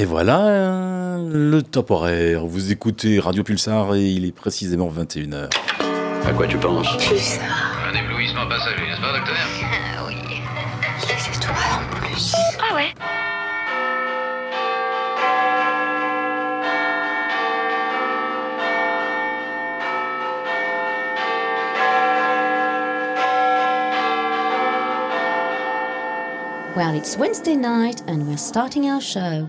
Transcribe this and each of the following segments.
Et voilà le top horaire. Vous écoutez Radio Pulsar et il est précisément 21h. À quoi tu penses Pulsar. Un éblouissement passager, n'est-ce pas, docteur Ah oui. Les étoiles en plus. Ah ouais Well, it's Wednesday night and we're starting our show.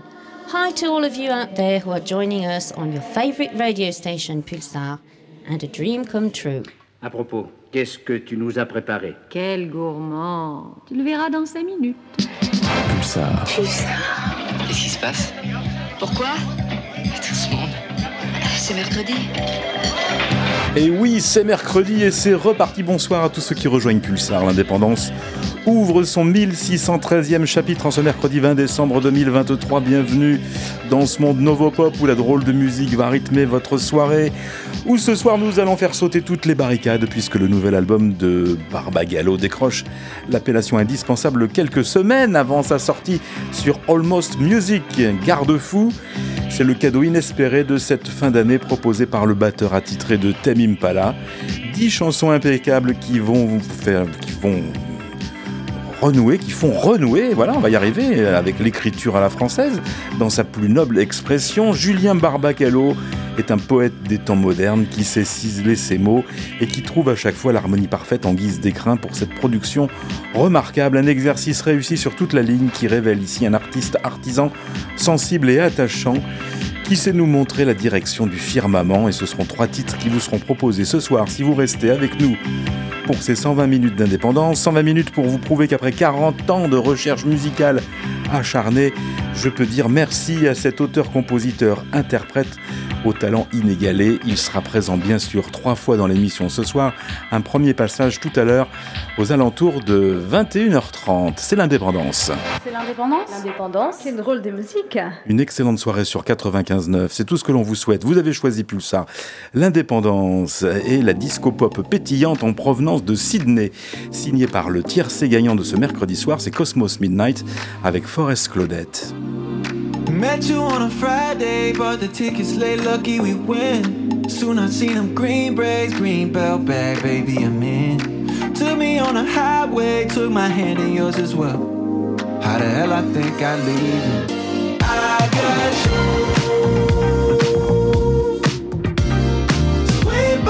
Hi to all of you out there who are joining us on your favorite radio station Pulsar and a dream come true. À propos, qu'est-ce que tu nous as préparé? Quel gourmand Tu le verras dans cinq minutes. Pulsar. Pulsar. Qu'est-ce qui se passe? Pourquoi? Tout ce monde. C'est mercredi. Et oui, c'est mercredi et c'est reparti. Bonsoir à tous ceux qui rejoignent Pulsar. L'indépendance ouvre son 1613e chapitre en ce mercredi 20 décembre 2023. Bienvenue dans ce monde Novopop où la drôle de musique va rythmer votre soirée. Où ce soir nous allons faire sauter toutes les barricades puisque le nouvel album de Barbagallo décroche l'appellation indispensable quelques semaines avant sa sortie sur Almost Music. Garde-fou. C'est le cadeau inespéré de cette fin d'année proposé par le batteur attitré de Thème Impala. 10 chansons impeccables qui vont vous faire, qui vont renouer, qui font renouer, voilà, on va y arriver, avec l'écriture à la française, dans sa plus noble expression. Julien Barbacallo est un poète des temps modernes qui sait ciseler ses mots et qui trouve à chaque fois l'harmonie parfaite en guise d'écrin pour cette production remarquable. Un exercice réussi sur toute la ligne qui révèle ici un artiste artisan sensible et attachant qui sait nous montrer la direction du firmament? Et ce seront trois titres qui vous seront proposés ce soir si vous restez avec nous. Pour ces 120 minutes d'indépendance, 120 minutes pour vous prouver qu'après 40 ans de recherche musicale acharnée, je peux dire merci à cet auteur-compositeur-interprète au talent inégalé. Il sera présent bien sûr trois fois dans l'émission ce soir. Un premier passage tout à l'heure aux alentours de 21h30. C'est l'indépendance. C'est l'indépendance L'indépendance. C'est drôle de musique. Une excellente soirée sur 95.9, c'est tout ce que l'on vous souhaite. Vous avez choisi Pulsar, l'indépendance et la disco pop pétillante en provenance de Sydney. Signé par le tiercé gagnant de ce mercredi soir, c'est Cosmos Midnight avec Forest Claudette. Met you on a Friday, bought the tickets late, lucky we win. Soon I seen them green braids, green belt bag, baby, I'm in. Took me on a highway, took my hand in yours as well. How the hell I think I leave you? I got you. Sweet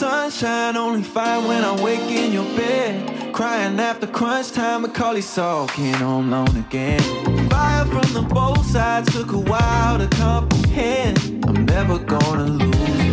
sunshine, only fine when I wake in your bed. Crying after crunch time, Macaulay sulking home alone again. Fire from the both sides took a while to comprehend. I'm never gonna lose.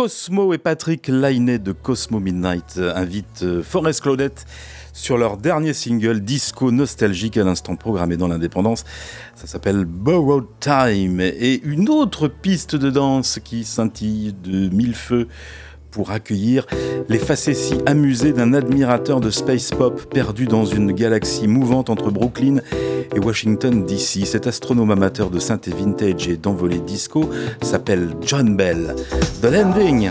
Cosmo et Patrick Lainé de Cosmo Midnight invitent euh, Forest Claudette sur leur dernier single disco nostalgique à l'instant programmé dans l'indépendance. Ça s'appelle Borrowed Time et une autre piste de danse qui scintille de mille feux pour accueillir les facéties amusées d'un admirateur de space pop perdu dans une galaxie mouvante entre Brooklyn et Washington DC. Cet astronome amateur de synthé vintage et d'envolée disco s'appelle John Bell. The Landing.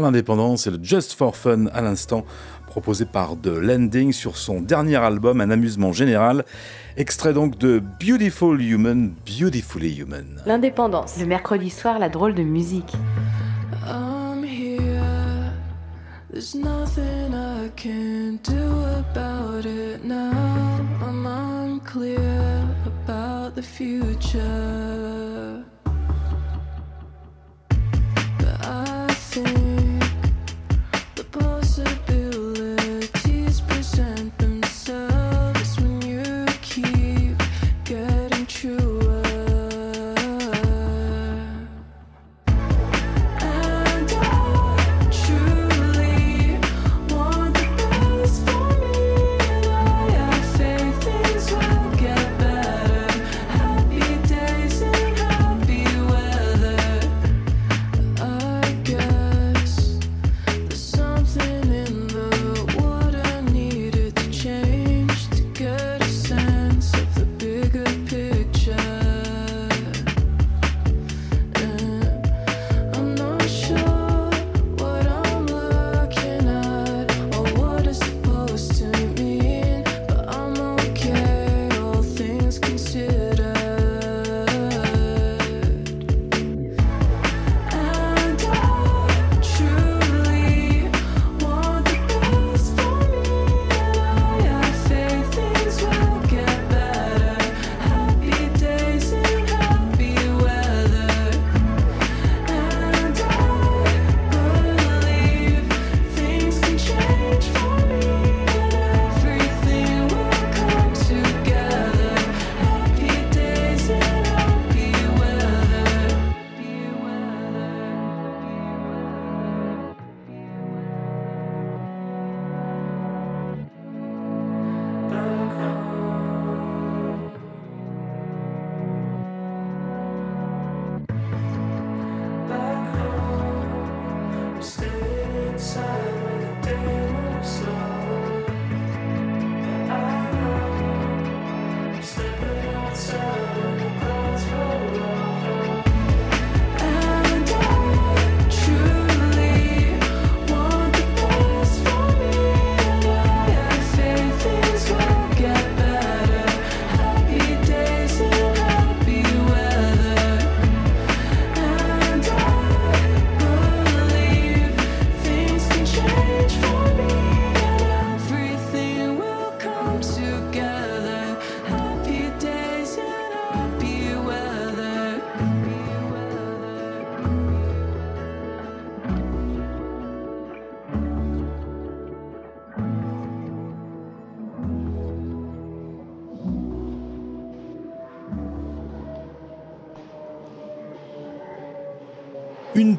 L'indépendance et le Just for Fun à l'instant, proposé par The Landing sur son dernier album, un amusement général, extrait donc de Beautiful Human, Beautifully Human. L'indépendance. Le mercredi soir, la drôle de musique.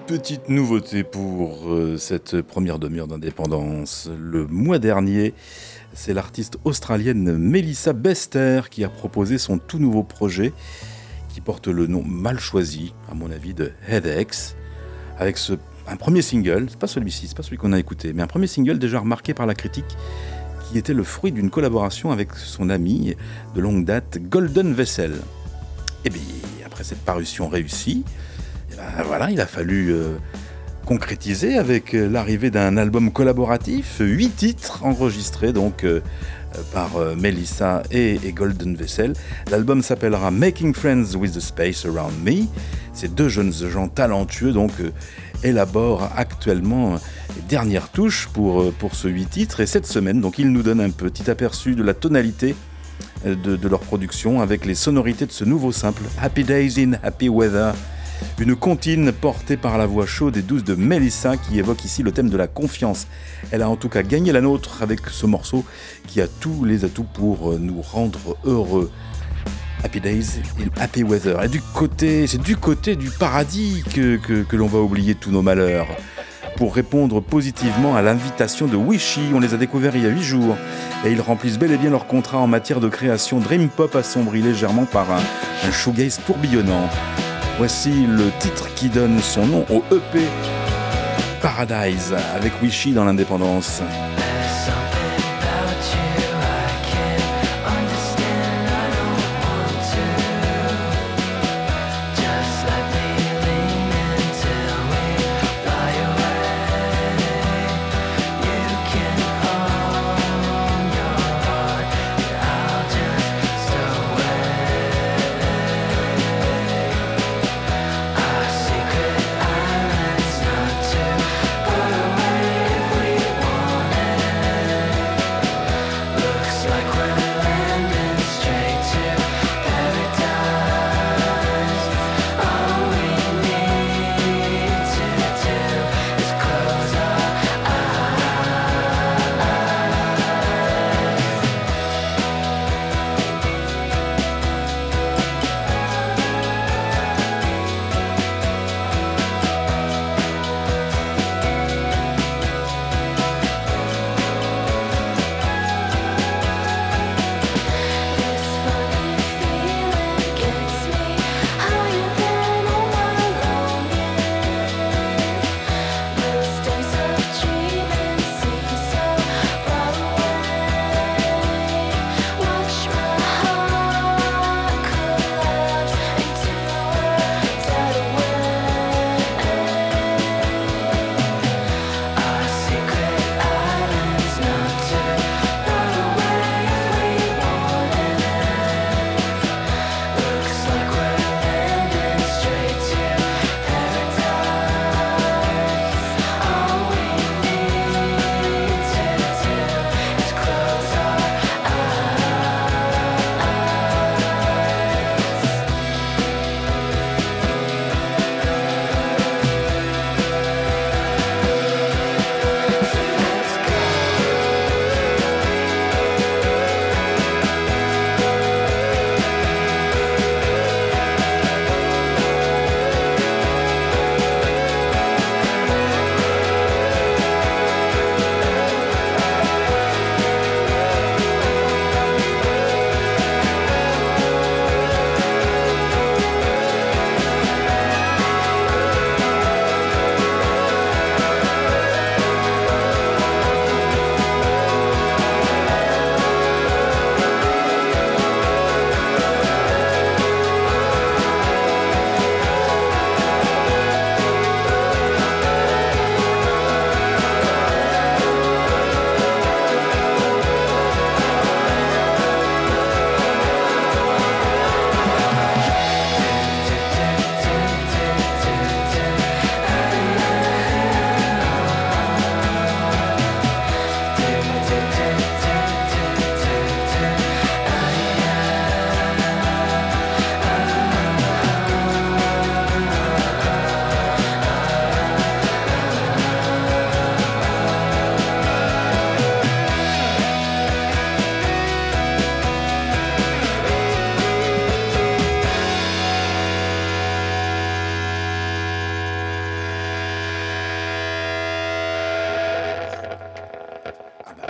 Petite nouveauté pour euh, cette première demi-heure d'indépendance. Le mois dernier, c'est l'artiste australienne Melissa Bester qui a proposé son tout nouveau projet qui porte le nom mal choisi, à mon avis, de Headaches, avec un premier single, c'est pas celui-ci, c'est pas celui qu'on a écouté, mais un premier single déjà remarqué par la critique qui était le fruit d'une collaboration avec son ami de longue date Golden Vessel. Et bien, après cette parution réussie, ben voilà, il a fallu euh, concrétiser avec euh, l'arrivée d'un album collaboratif, huit titres enregistrés donc euh, par Melissa et, Golden Vessel. L'album s'appellera Making Friends with the Space Around Me. Ces deux jeunes gens talentueux donc élaborent actuellement les dernières touches pour, pour ce huit titres et cette semaine donc ils nous donnent un petit aperçu de la tonalité de, de leur production avec les sonorités de ce nouveau simple Happy Days in Happy Weather une comptine portée par la voix chaude et douce de Melissa qui évoque ici le thème de la confiance. Elle a en tout cas gagné la nôtre avec ce morceau qui a tous les atouts pour nous rendre heureux. Happy Days in Happy Weather. Et c'est du côté du paradis que, l'on va oublier tous nos malheurs. Pour répondre positivement à l'invitation de Wishy, on les a découverts il y a 8 jours. Et ils remplissent bel et bien leur contrat en matière de création Dream Pop assombri légèrement par un, un tourbillonnant. Voici le titre qui donne son nom au EP Paradise avec Wishy dans l'indépendance.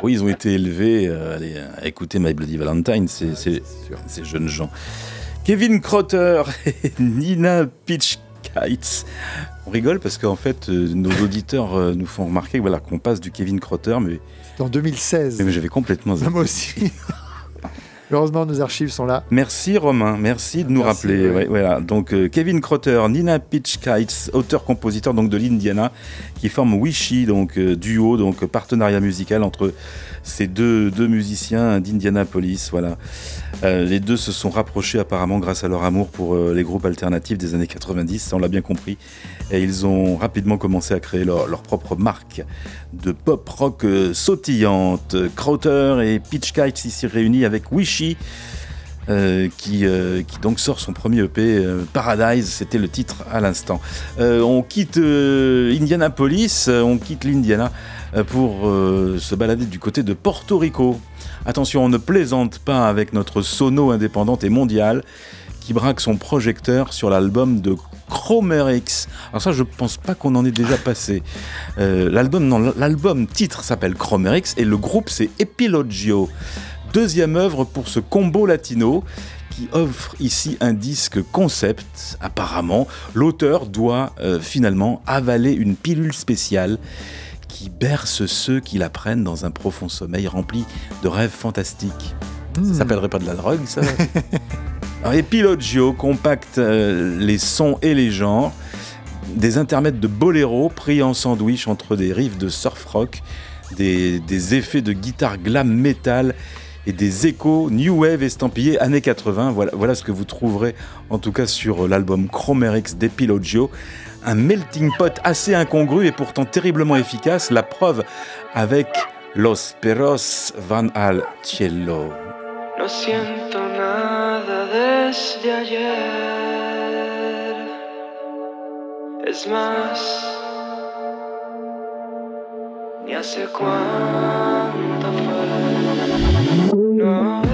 Oui, ils ont été élevés euh, allez, à écouter My Bloody Valentine, ces, ces, ces jeunes gens. Kevin Crotter et Nina Pitchkites. On rigole parce qu'en fait, euh, nos auditeurs euh, nous font remarquer voilà, qu'on passe du Kevin Crotter, mais, C'était en 2016. mais j'avais complètement. Moi aussi. Heureusement, nos archives sont là. Merci Romain, merci de nous Merci, rappeler. oui. Ouais, voilà. Donc euh, Kevin Crotter, Nina Pitchkites, auteur-compositeur donc de l'Indiana, qui forment Wishy, donc euh, duo, donc partenariat musical entre ces deux, deux musiciens d'Indianapolis. Voilà. Euh, les deux se sont rapprochés apparemment grâce à leur amour pour euh, les groupes alternatifs des années 90, ça, on l'a bien compris. Et ils ont rapidement commencé à créer leur, leur propre marque de pop rock sautillante. Crowther et Pitchkites ici réunis avec Wishy. Euh, qui, euh, qui donc sort son premier EP, euh, Paradise, c'était le titre à l'instant. On quitte Indianapolis, on quitte l'Indiana pour se balader du côté de Porto Rico. Attention, on ne plaisante pas avec notre sono indépendante et mondiale qui braque son projecteur sur l'album de X. Alors ça, je pense pas qu'on en ait déjà passé. Euh, l'album, non, l'album titre s'appelle X et le groupe c'est Epilogio. Deuxième œuvre pour ce combo latino qui offre ici un disque concept. Apparemment, l'auteur doit euh, finalement avaler une pilule spéciale qui berce ceux qui la prennent dans un profond sommeil rempli de rêves fantastiques. Ça s'appellerait pas de la drogue, ça Alors, Epilogio compacte euh, les sons et les genres, des intermèdes de boléro pris en sandwich entre des riffs de surf rock, des, des effets de guitare glam metal des échos new wave estampillés années 80. Voilà, ce que vous trouverez en tout cas sur l'album Chromerix d'Epilogio. Un melting pot assez incongru et pourtant terriblement efficace. La preuve avec Los Perros Van Al Cielo. No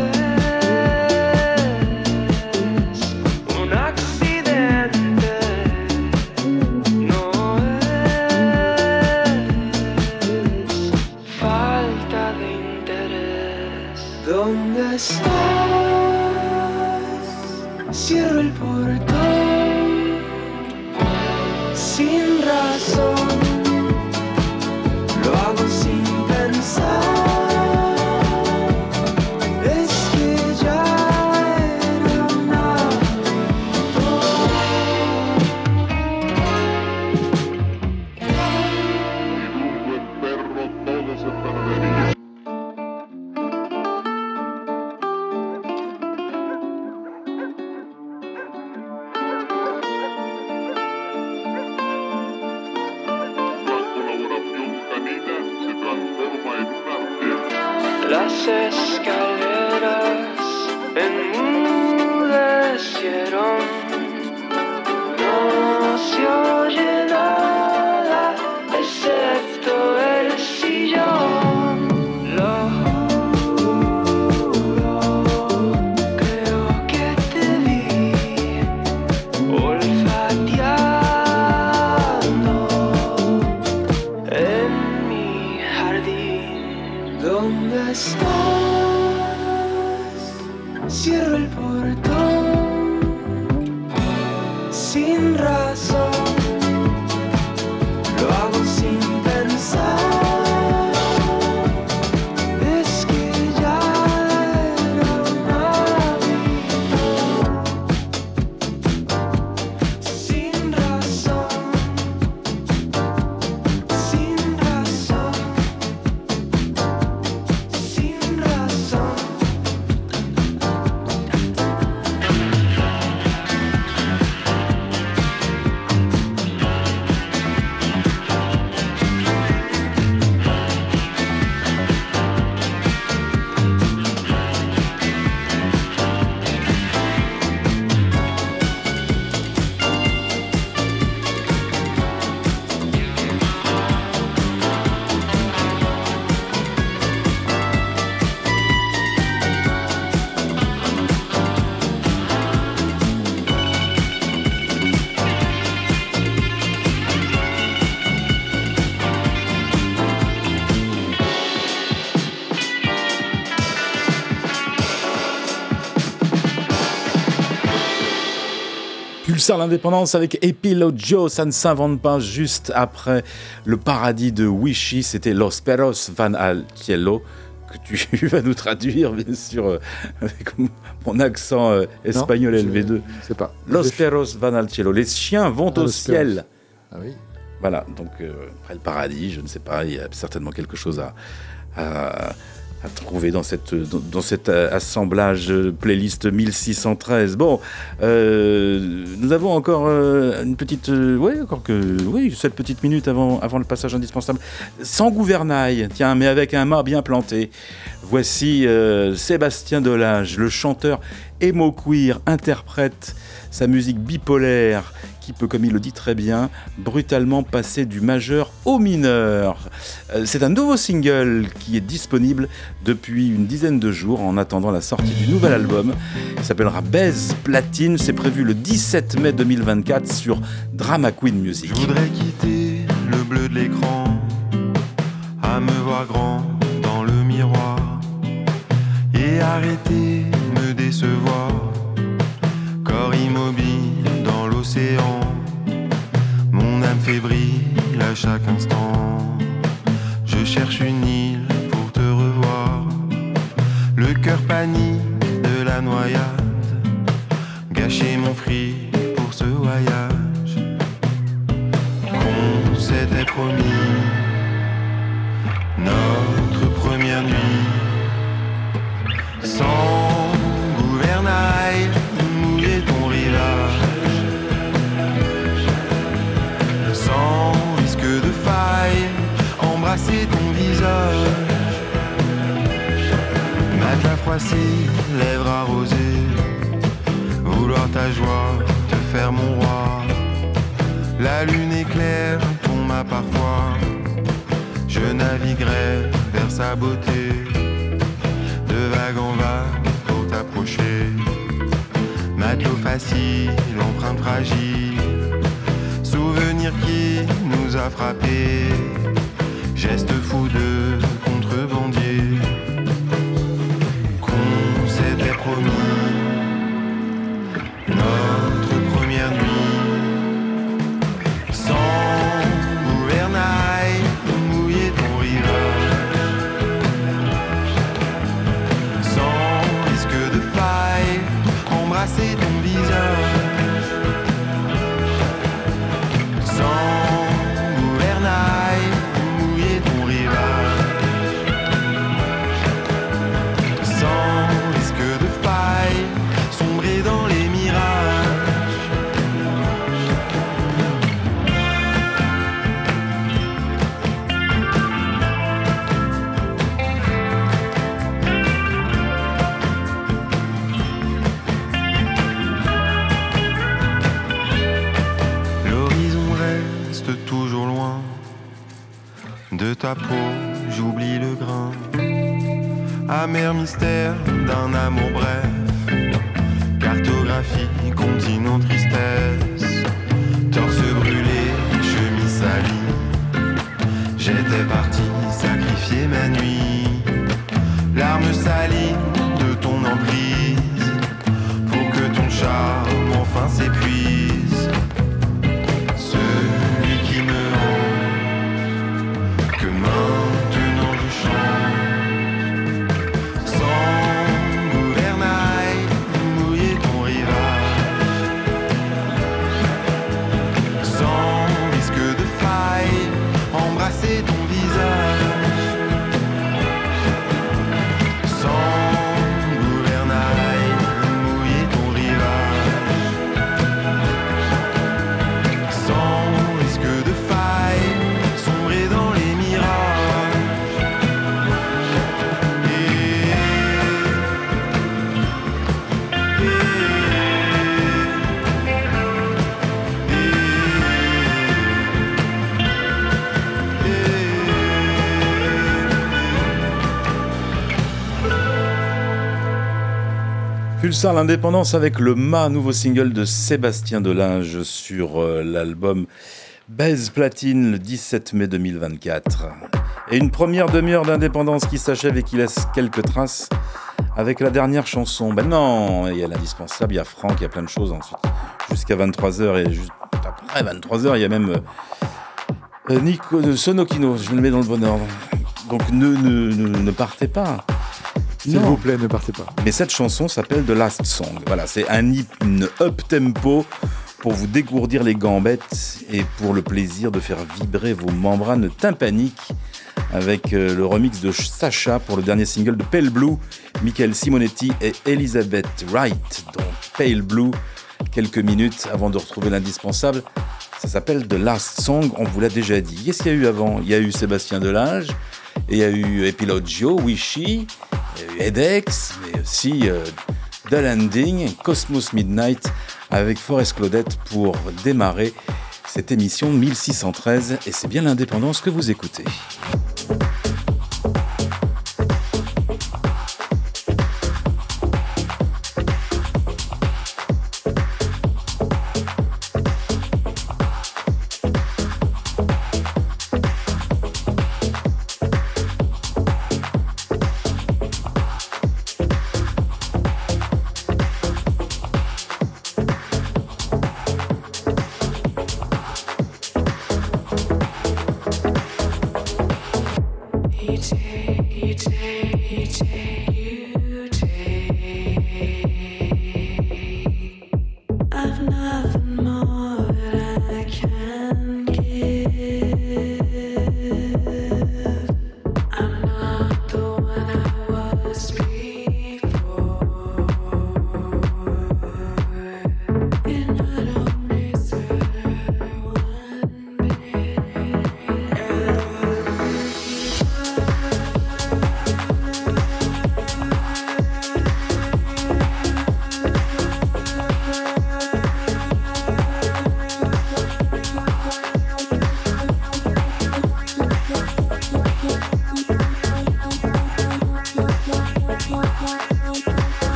L'indépendance avec Epilogue Joe, ça ne s'invente pas juste après le paradis de Wishy, c'était Los Perros Van Al Cielo que tu vas nous traduire, bien sûr, euh, avec mon accent euh, espagnol LV2. C'est pas. Los Perros Van Al Cielo, les chiens vont ah, au ciel. Ah oui. Voilà, donc euh, après le paradis, je ne sais pas, il y a certainement quelque chose à, à à trouver dans, cette, dans, cet euh, assemblage playlist 1613. Bon, euh, nous avons encore euh, une petite, ouais, encore que, oui, cette petite minute avant, avant le passage indispensable. Sans gouvernail, tiens, mais avec un mât bien planté. Voici Sébastien Delage, le chanteur emo queer, interprète sa musique bipolaire qui peut, comme il le dit très bien, brutalement passer du majeur au mineur. Euh, c'est un nouveau single qui est disponible depuis une dizaine de jours en attendant la sortie du nouvel album. Il s'appellera Baise Platine. C'est prévu le 17 mai 2024 sur Drama Queen Music. Je voudrais quitter le bleu de l'écran, à me voir grand dans le miroir et arrêter dans l'océan fébrile à chaque instant. Je cherche une île pour te revoir. Le cœur panique de la noyade. Gâcher mon fric pour ce voyage. Qu'on s'était promis. Notre première nuit. Sans gouvernail, embrasser ton visage. Matelas froissé, lèvres arrosées. Vouloir ta joie, te faire mon roi. La lune éclaire ton mât parfois. Je naviguerai vers sa beauté. De vague en vague pour t'approcher. Matelot facile, empreinte fragile. Souvenir qui nous a frappés Geste fou de contrebandier. Qu'on s'était promis j'oublie le grain. Amer mystère d'un amour bref. Cartographie, Pulsar l'indépendance avec le Ma, nouveau single de Sébastien Delinge sur euh, l'album Baise Platine le 17 mai 2024. Et une première demi-heure d'indépendance qui s'achève et qui laisse quelques traces avec la dernière chanson. Ben non, il y a l'indispensable, il y a Franck, il y a plein de choses ensuite. Jusqu'à 23h et juste après 23h, il y a même euh, Nico, euh, Sonokino, je le mets dans le bon ordre. Donc ne, ne, partez pas. S'il vous plaît, ne partez pas. Mais cette chanson s'appelle The Last Song. Voilà, c'est un up-tempo pour vous dégourdir les gambettes et pour le plaisir de faire vibrer vos membranes tympaniques avec euh, le remix de Sacha pour le dernier single de Pale Blue, Michael Simonetti et Elizabeth Wright. Donc Pale Blue, quelques minutes avant de retrouver l'indispensable. Ça s'appelle The Last Song, on vous l'a déjà dit. Qu'est-ce qu'il y a eu avant? Il y a eu Sébastien Delage, et il y a eu Epilogio, Wishy, Edex, mais aussi euh, The Landing, Cosmos Midnight, avec Forest Claudette pour démarrer cette émission 1613, et c'est bien l'indépendance que vous écoutez.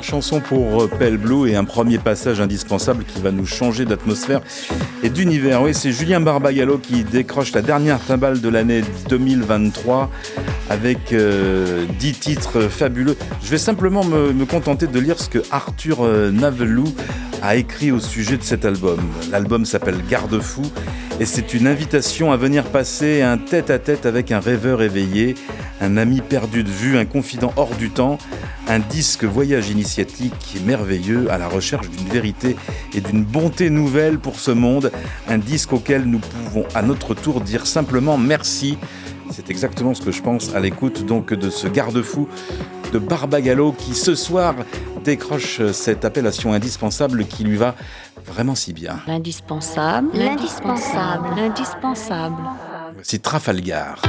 Chanson pour euh, Pale Blue et un premier passage indispensable qui va nous changer d'atmosphère et d'univers. Oui, c'est Julien Barbagallo qui décroche la dernière timbale de l'année 2023 avec 10 euh, titres fabuleux. Je vais simplement me, contenter de lire ce que Arthur euh, Navelou a écrit au sujet de cet album. L'album s'appelle Garde-fou et c'est une invitation à venir passer un tête-à-tête -tête avec un rêveur éveillé, un ami perdu de vue, un confident hors du temps, un disque voyage initiatique merveilleux à la recherche d'une vérité et d'une bonté nouvelle pour ce monde, un disque auquel nous pouvons à notre tour dire simplement merci. C'est exactement ce que je pense à l'écoute donc de ce garde-fou de Barbagallo qui ce soir décroche cette appellation indispensable qui lui va vraiment si bien. L'indispensable, l'indispensable, l'indispensable. C'est Trafalgar.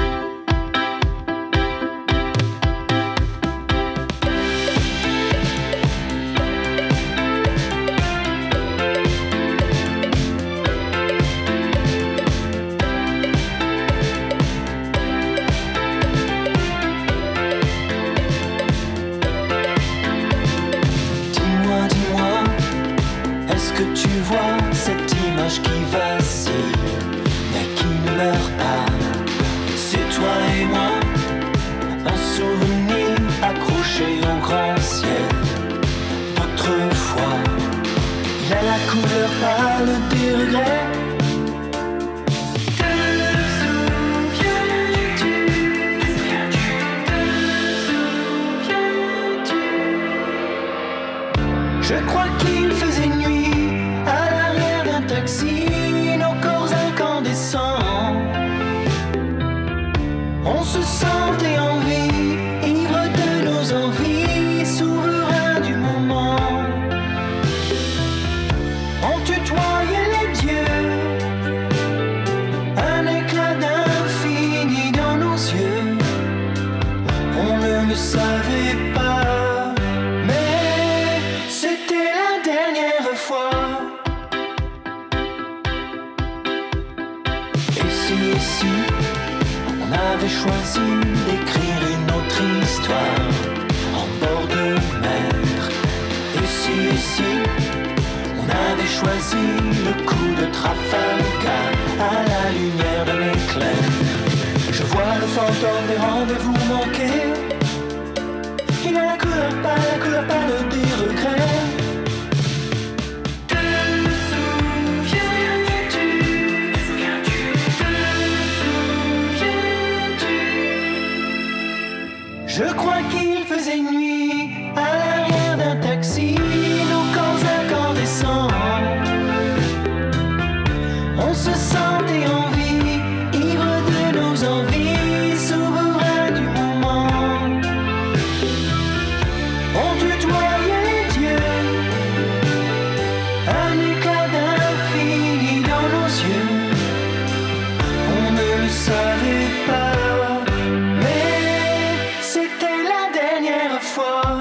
Dernière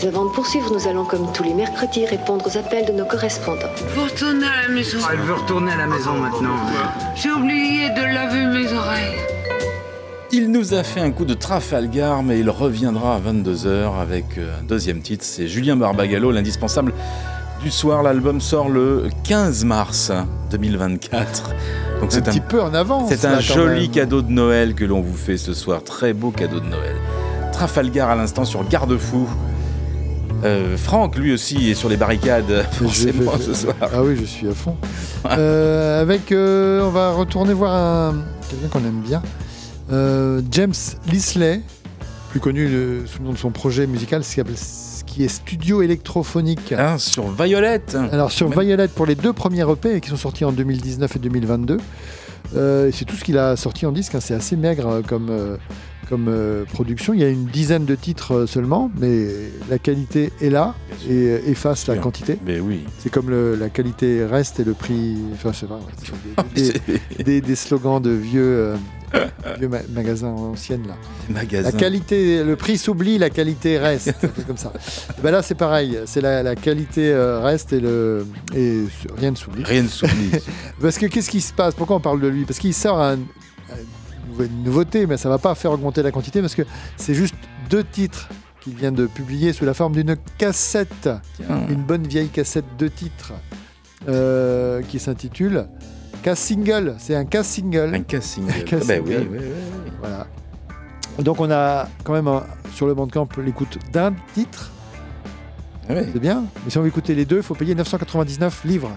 Mais avant de poursuivre, nous allons, comme tous les mercredis, répondre aux appels de nos correspondants. Vous retournez à la maison. Elle veut retourner à la maison maintenant. J'ai oublié de laver mes oreilles. Il nous a fait un coup de Trafalgar, mais il reviendra à 22h avec euh, un deuxième titre. C'est Julien Barbagallo, l'indispensable du soir. L'album sort le 15 mars 2024. Donc Un petit peu en avance, C'est un joli même. cadeau de Noël que l'on vous fait ce soir. Très beau cadeau de Noël. Trafalgar à l'instant sur Garde-Fou. Euh, Franck, lui aussi, est sur les barricades, forcément, ce soir. Ah oui, je suis à fond. Euh, avec, euh, on va retourner voir un, quelqu'un qu'on aime bien, James Lisley, plus connu le- sous le nom de son projet musical, ce qui s'appelle- ce qui est Studio électrophonique. Hein, sur Violette. Alors sur Même- Violet pour les deux premiers EP qui sont sortis en 2019 et 2022. Euh, c'est tout ce qu'il a sorti en disque, hein, c'est assez maigre comme, comme euh, production. Il y a une dizaine de titres euh, seulement, mais la qualité est là et euh, efface la quantité. Mais oui. C'est comme le- la qualité reste et le prix. Enfin, je sais pas. ouais, des, des- des- des slogans de vieux, euh, vieux ma- magasins anciennes là. Magasin. La qualité, le prix s'oublie, la qualité reste. comme ça. Ben là, c'est pareil. C'est la, la qualité euh, reste et le et rien ne s'oublie. Rien ne s'oublie. Parce que qu'est-ce qui se passe? Pourquoi on parle de lui? Parce qu'il sort un- une nouveauté, mais ça va pas faire augmenter la quantité parce que c'est juste deux titres qu'il vient de publier sous la forme d'une cassette, une bonne vieille cassette de titres euh, qui s'intitule Casse Single. C'est un casse single. Un casse single. Un casse Ah ben oui, oui, oui. Voilà. Donc on a quand même sur le Bandcamp l'écoute d'un titre. Ah. C'est bien. Mais si on veut écouter les deux, il faut payer 999 livres.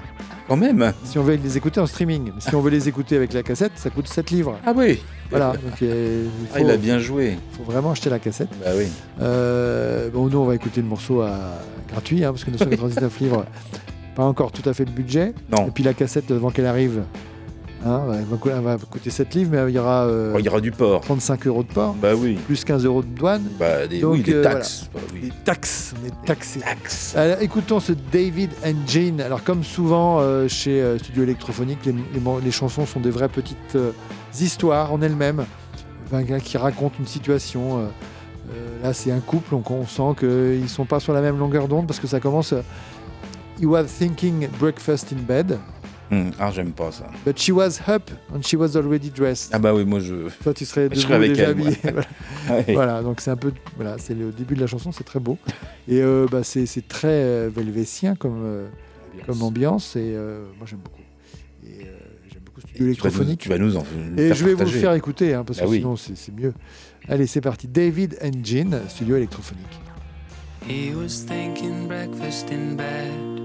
Quand même. Si on veut les écouter en streaming. Si on veut les écouter avec la cassette, ça coûte 7 livres. Ah oui. Voilà. Donc, euh, il, Ah, il a bien joué. faut vraiment acheter la cassette. Bah oui. Euh, bon, nous, on va écouter le morceau à... gratuit, hein, parce que 999 livres, pas encore tout à fait le budget. Non. Et puis la cassette, avant qu'elle arrive, hein, elle, va, cou- elle va coûter 7 livres, mais il y aura euh, Oh, il y aura du port. 35 euros de port, Bah oui. plus 15 euros de douane. Bah des, Donc, oui, des euh, taxes. Bah oui. Des taxes, taxés. Taxes. Alors, écoutons ce David and Jane. Alors, comme souvent euh, chez Studio Électrophonique, les, les mo- les chansons sont des vraies petites histoires en elles-mêmes, Enfin, gars qui racontent une situation. là, c'est un couple, donc on sent qu'ils sont pas sur la même longueur d'onde parce que ça commence. He was thinking breakfast in bed, Hum, ah, j'aime pas ça. but she was up and she was already dressed. Ah bah oui, moi je. Toi, tu serais Je serais avec déjà elle, habillé. Voilà. Ouais. Voilà, donc c'est un peu, voilà, c'est le début de la chanson, c'est très beau et euh, bah, c'est c'est très euh, velvétien comme euh, comme ambiance et euh, moi j'aime beaucoup. Et euh, j'aime beaucoup Studio Tu vas nous- électrophonique. Tu vas nous en nous Et faire je vais vous le faire écouter hein, parce Ah que oui. sinon c'est c'est mieux. Allez, c'est parti. David and Jean, Studio électrophonique. He was thinking breakfast in bed.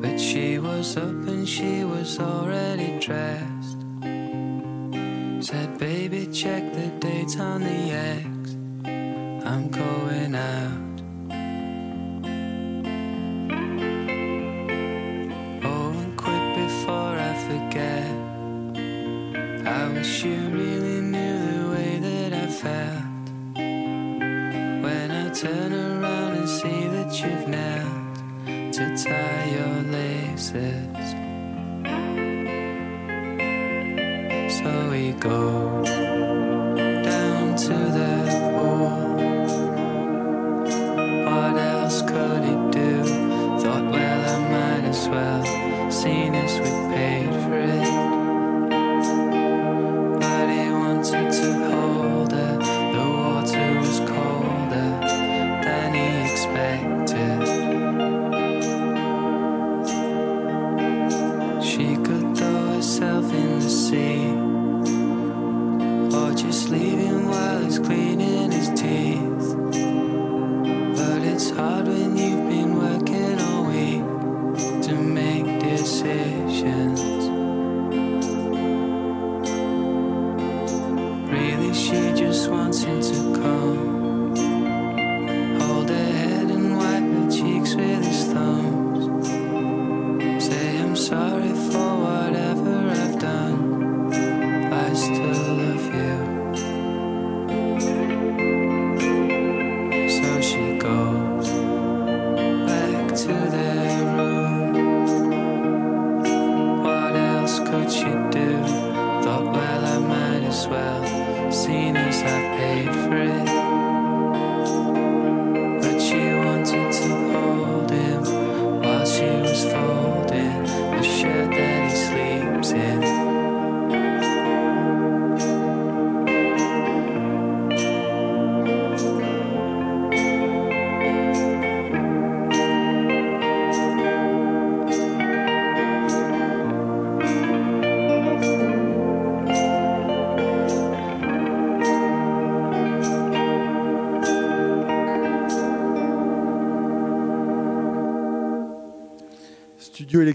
But she was up and she was already dressed. Said, baby, check the dates on the X. I'm going out. To tie your laces. So we go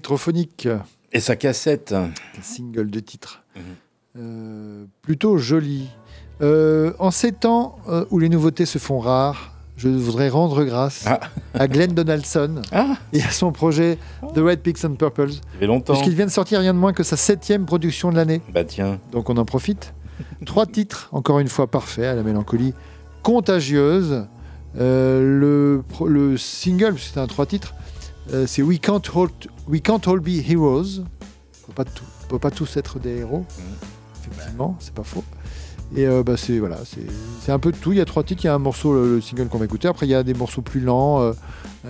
électrophonique, Et sa cassette. single de titre. Mhm. Euh, plutôt joli. Euh, en ces temps euh, où les nouveautés se font rares, je voudrais rendre grâce Ah. à Glenn Donaldson Ah. et à son projet The Red Pigs and Purples, puisqu'il vient de sortir rien de moins que sa septième production de l'année. Bah tiens. Donc on en profite. Trois titres, encore une fois parfaits, à la mélancolie contagieuse. Le, le single, c'est un trois titres, euh, c'est We Can't, All, We Can't All Be Heroes. On ne peut pas tous être des héros. Effectivement, c'est pas faux. Et euh, bah, c'est voilà, c'est un peu de tout. Il y a trois titres. Il y a un morceau, le, le single qu'on va écouter. Après, il y a des morceaux plus lents. euh,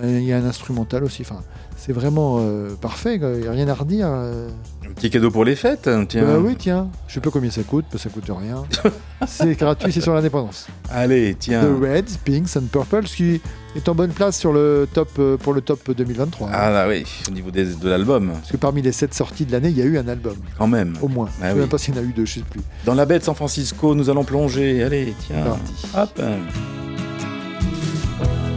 il y a un instrumental aussi. Enfin, c'est vraiment euh, parfait. quoi. Il n'y a rien à redire. euh. Un petit cadeau pour les fêtes, tiens. Bah oui, tiens. Je sais pas combien ça coûte, parce que ça coûte rien. c'est gratuit, c'est sur l'indépendance. Allez, tiens. The Reds, Pinks and Purples, qui est en bonne place sur le top, euh, pour le top 2023. Ah là oui, au niveau des- de l'album, Parce que parmi les sept sorties de l'année, il y a eu un album, quand même. au moins. Ah je ne sais oui. même pas s'il y en a eu deux, je sais plus. Dans la baie de San Francisco, nous allons plonger. Allez, tiens. Parti. Hop.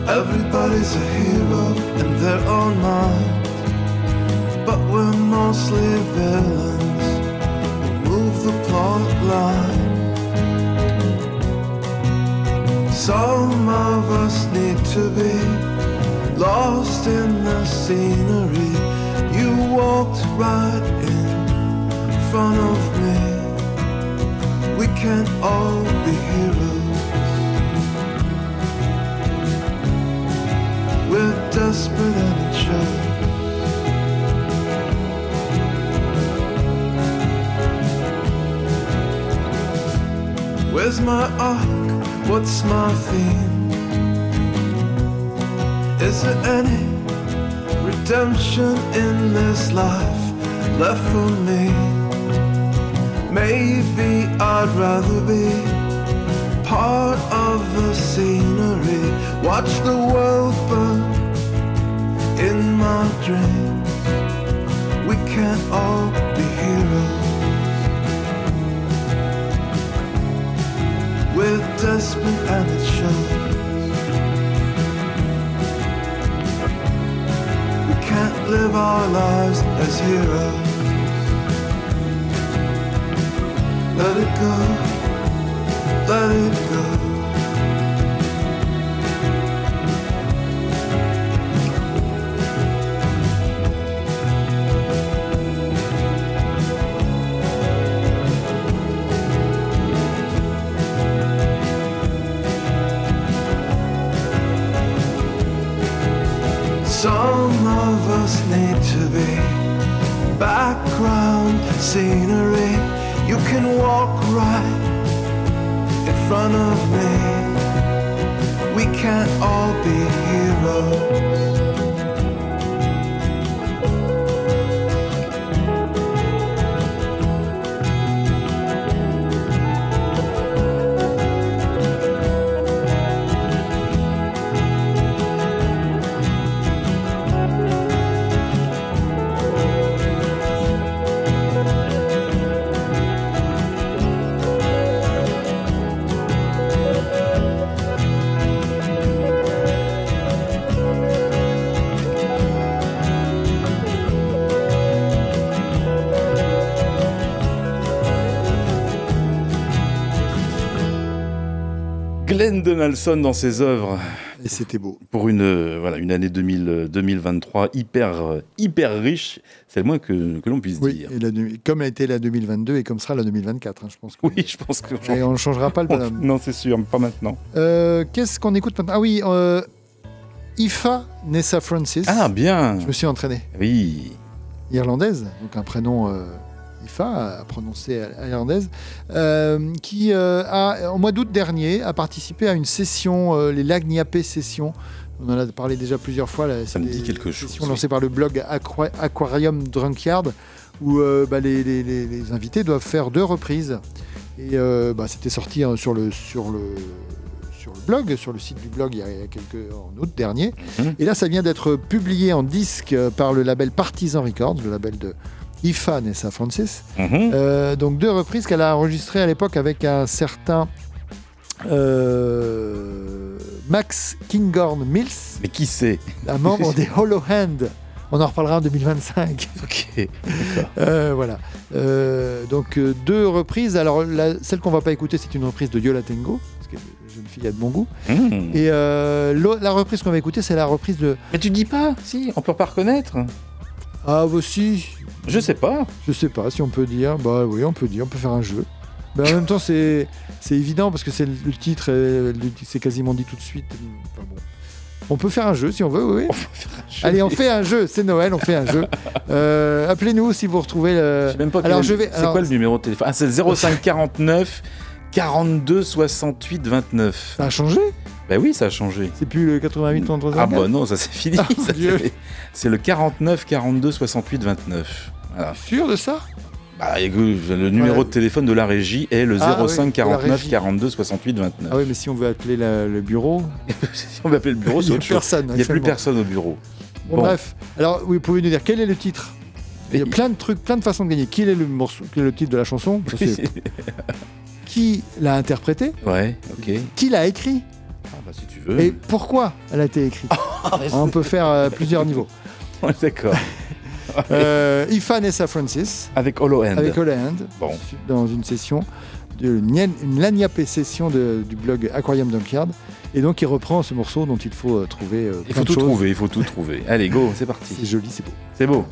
Everybody's a hero in their own mind, but we're mostly villains who move the plot line. Some of us need to be lost in the scenery. You walked right in front of me. We can't all be heroes. Where's my arc? What's my theme? Is there any redemption in this life left for me? Maybe I'd rather be part of the scenery. Watch the world burn in my dreams. We can't all be heroes. We're desperate and it shows. We can't live our lives as heroes. Let it go, let it go. Donaldson dans ses œuvres. Et c'était beau. Pour une, euh, voilà, une année 2000, euh, 2023 hyper, euh, hyper riche, c'est le moins que, que l'on puisse Oui, dire. et la deux- comme a été la 2022 et comme sera la 2024, hein, je pense. que- Oui, je pense que. Et on ne changera pas le bonhomme. Non, c'est sûr, pas maintenant. Euh, Qu'est-ce qu'on écoute maintenant? Ah oui, euh, Ifa Nessa Francis. Ah, bien Je me suis entraîné. Oui. Irlandaise, donc un prénom euh, Ifa, à prononcer à irlandaise, euh, qui euh, a, au mois d'août dernier, a participé à une session, euh, les Lagniappé Sessions. On en a parlé déjà plusieurs fois. Là, Ça me dit quelque chose, sessions oui. par le blog Aqua- Aquarium Drunkyard, où euh, bah, les, les- les- les invités doivent faire deux reprises. Et euh, bah, c'était sorti hein, sur le, sur, le, sur le blog, sur le site du blog il y a, quelques, en août dernier. Mhm. Et là, ça vient d'être publié en disque par le label Partisan Records, le label de Ifa Nessa Francis. Mhm. Euh, donc deux reprises qu'elle a enregistrées à l'époque avec un certain euh, Max Kinghorn Mills, Mais qui c'est? Un membre des Hollow Hand. On en reparlera en 2025. Ok. Euh, voilà. Donc deux reprises. Alors la- celle qu'on va pas écouter, c'est une reprise de Yola Tengo, parce que jeune fille a de bon goût. Mmh. Et la reprise qu'on va écouter, c'est la reprise de. Mais tu dis pas, si, on peut pas reconnaître. Ah bah si. Je sais pas. Je sais pas si on peut dire. Bah oui, on peut dire. On peut faire un jeu. Mais en même temps, c'est c'est évident parce que c'est le titre. C'est quasiment dit tout de suite. Enfin, bon. On peut faire un jeu si on veut, oui. Allez, on fait un jeu. C'est Noël, on fait un jeu. Euh, Appelez-nous si vous retrouvez le. Je sais même pas Alors je vais. C'est alors, quoi le numéro de téléphone? Ah, c'est le 05 49 42 68 29. Ça a changé? Bah oui, ça a changé. C'est plus le 88 33 Ah bah non, ça c'est fini. Ça, Dieu. c'est- le 49 42 68 29. Voilà. Sûr de ça? Bah, écoute, le numéro Ouais. de téléphone de la régie est le Ah, 05 oui, de la 49 régie. 42 68 29. Ah oui, mais si on veut appeler la- le bureau. si on veut appeler le bureau, c'est a autre chose. personne, Il n'y a plus personne au bureau. Bon, bref. Alors, oui, vous pouvez nous dire quel est le titre? Il y a plein de trucs, plein de façons de gagner. Qui est le morceau, quel est le titre de la chanson? Qui l'a interprété? Ouais, ok. Qui l'a écrit? Et pourquoi elle a été écrite On peut faire euh, plusieurs niveaux. Ouais, D'accord. Euh, Ifa Nessa Francis. Avec Hollow Hand. Avec Hollow Hand. Bon. Dans une session, de, une Lagniappé session de- du blog Aquarium Junkyard. Et donc, il reprend ce morceau dont il faut euh, trouver. euh, Il faut tout choses. trouver, il faut tout trouver. Allez, go, c'est parti. C'est joli, c'est beau. C'est beau.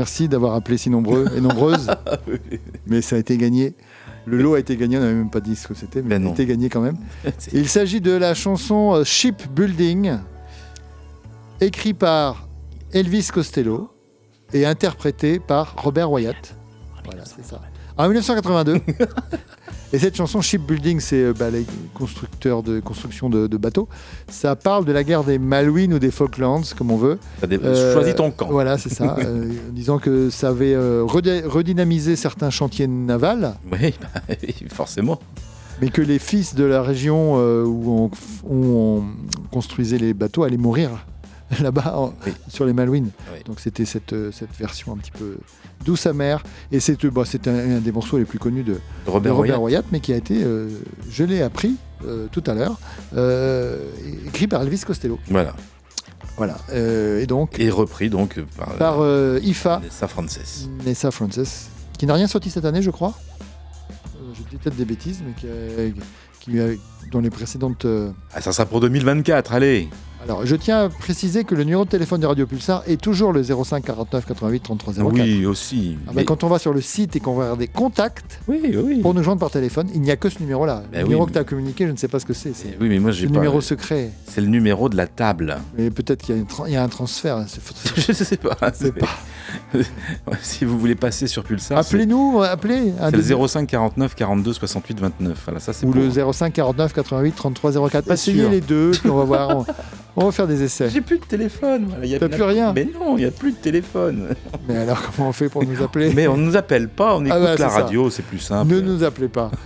Merci d'avoir appelé si nombreux et nombreuses. mais ça a été gagné. Le lot a été gagné, on n'avait même pas dit ce que c'était, mais Ben il a été gagné quand même. Il s'agit de la chanson euh, Shipbuilding, écrite par Elvis Costello et interprétée par Robert Wyatt. Voilà, c'est ça. En 1982. et cette chanson Shipbuilding, c'est euh, bah, les constructeurs de construction de, de bateaux. Ça parle de la guerre des Malouines ou des Falklands, comme on veut. Des- choisis ton camp. Voilà, c'est ça. euh, en disant que ça avait euh, redynamisé certains chantiers navals. Oui, bah, oui, forcément. Mais que les fils de la région euh, où, on, où on construisait les bateaux allaient mourir là-bas en- sur les Malouines. Donc c'était cette, euh, cette version un petit peu douce amère. Et c'est euh, c'est un, un des morceaux les plus connus de, De Robert Wyatt. Wyatt, mais qui a été, euh, je l'ai appris euh, tout à l'heure, euh, écrit par Elvis Costello. Voilà. Voilà. Euh, et donc Et repris donc par, par euh, IFA, Nessa Frances. Nessa Frances, qui n'a rien sorti cette année, je crois. Euh, je dis peut-être des bêtises, mais qui, a- qui a- dans les précédentes. euh, Ah, ça sera pour 2024, allez. Alors, je tiens à préciser que le numéro de téléphone de Radio Pulsar est toujours le 05 49 88 33 04. Oui, aussi. Ah bah, Mais- Quand on va sur le site et qu'on va regarder contacts oui, oui. pour nous joindre par téléphone, il n'y a que ce numéro-là. Le oui, numéro mais- que tu as communiqué, je ne sais pas ce que c'est. C'est Oui, mais moi j'ai le pas. numéro secret. C'est le numéro de la table. Mais peut-être qu'il y, a une tra- il y a un transfert. hein, Je sais pas. si vous voulez passer sur Pulsar, Appelez-nous, appelez. c'est le des- 05 49 42 68 29. Voilà, ça Ou pour- le 05 49 88 33 04. Pas Essayez les deux, puis on va voir. On, on va faire des essais. J'ai plus de téléphone. voilà, y a- T'as plus rien Mais non, il n'y a plus de téléphone. Mais alors, comment on fait pour nous appeler Mais on ne nous appelle pas, on écoute Ah bah, la radio, c'est plus simple. Ne nous appelez pas.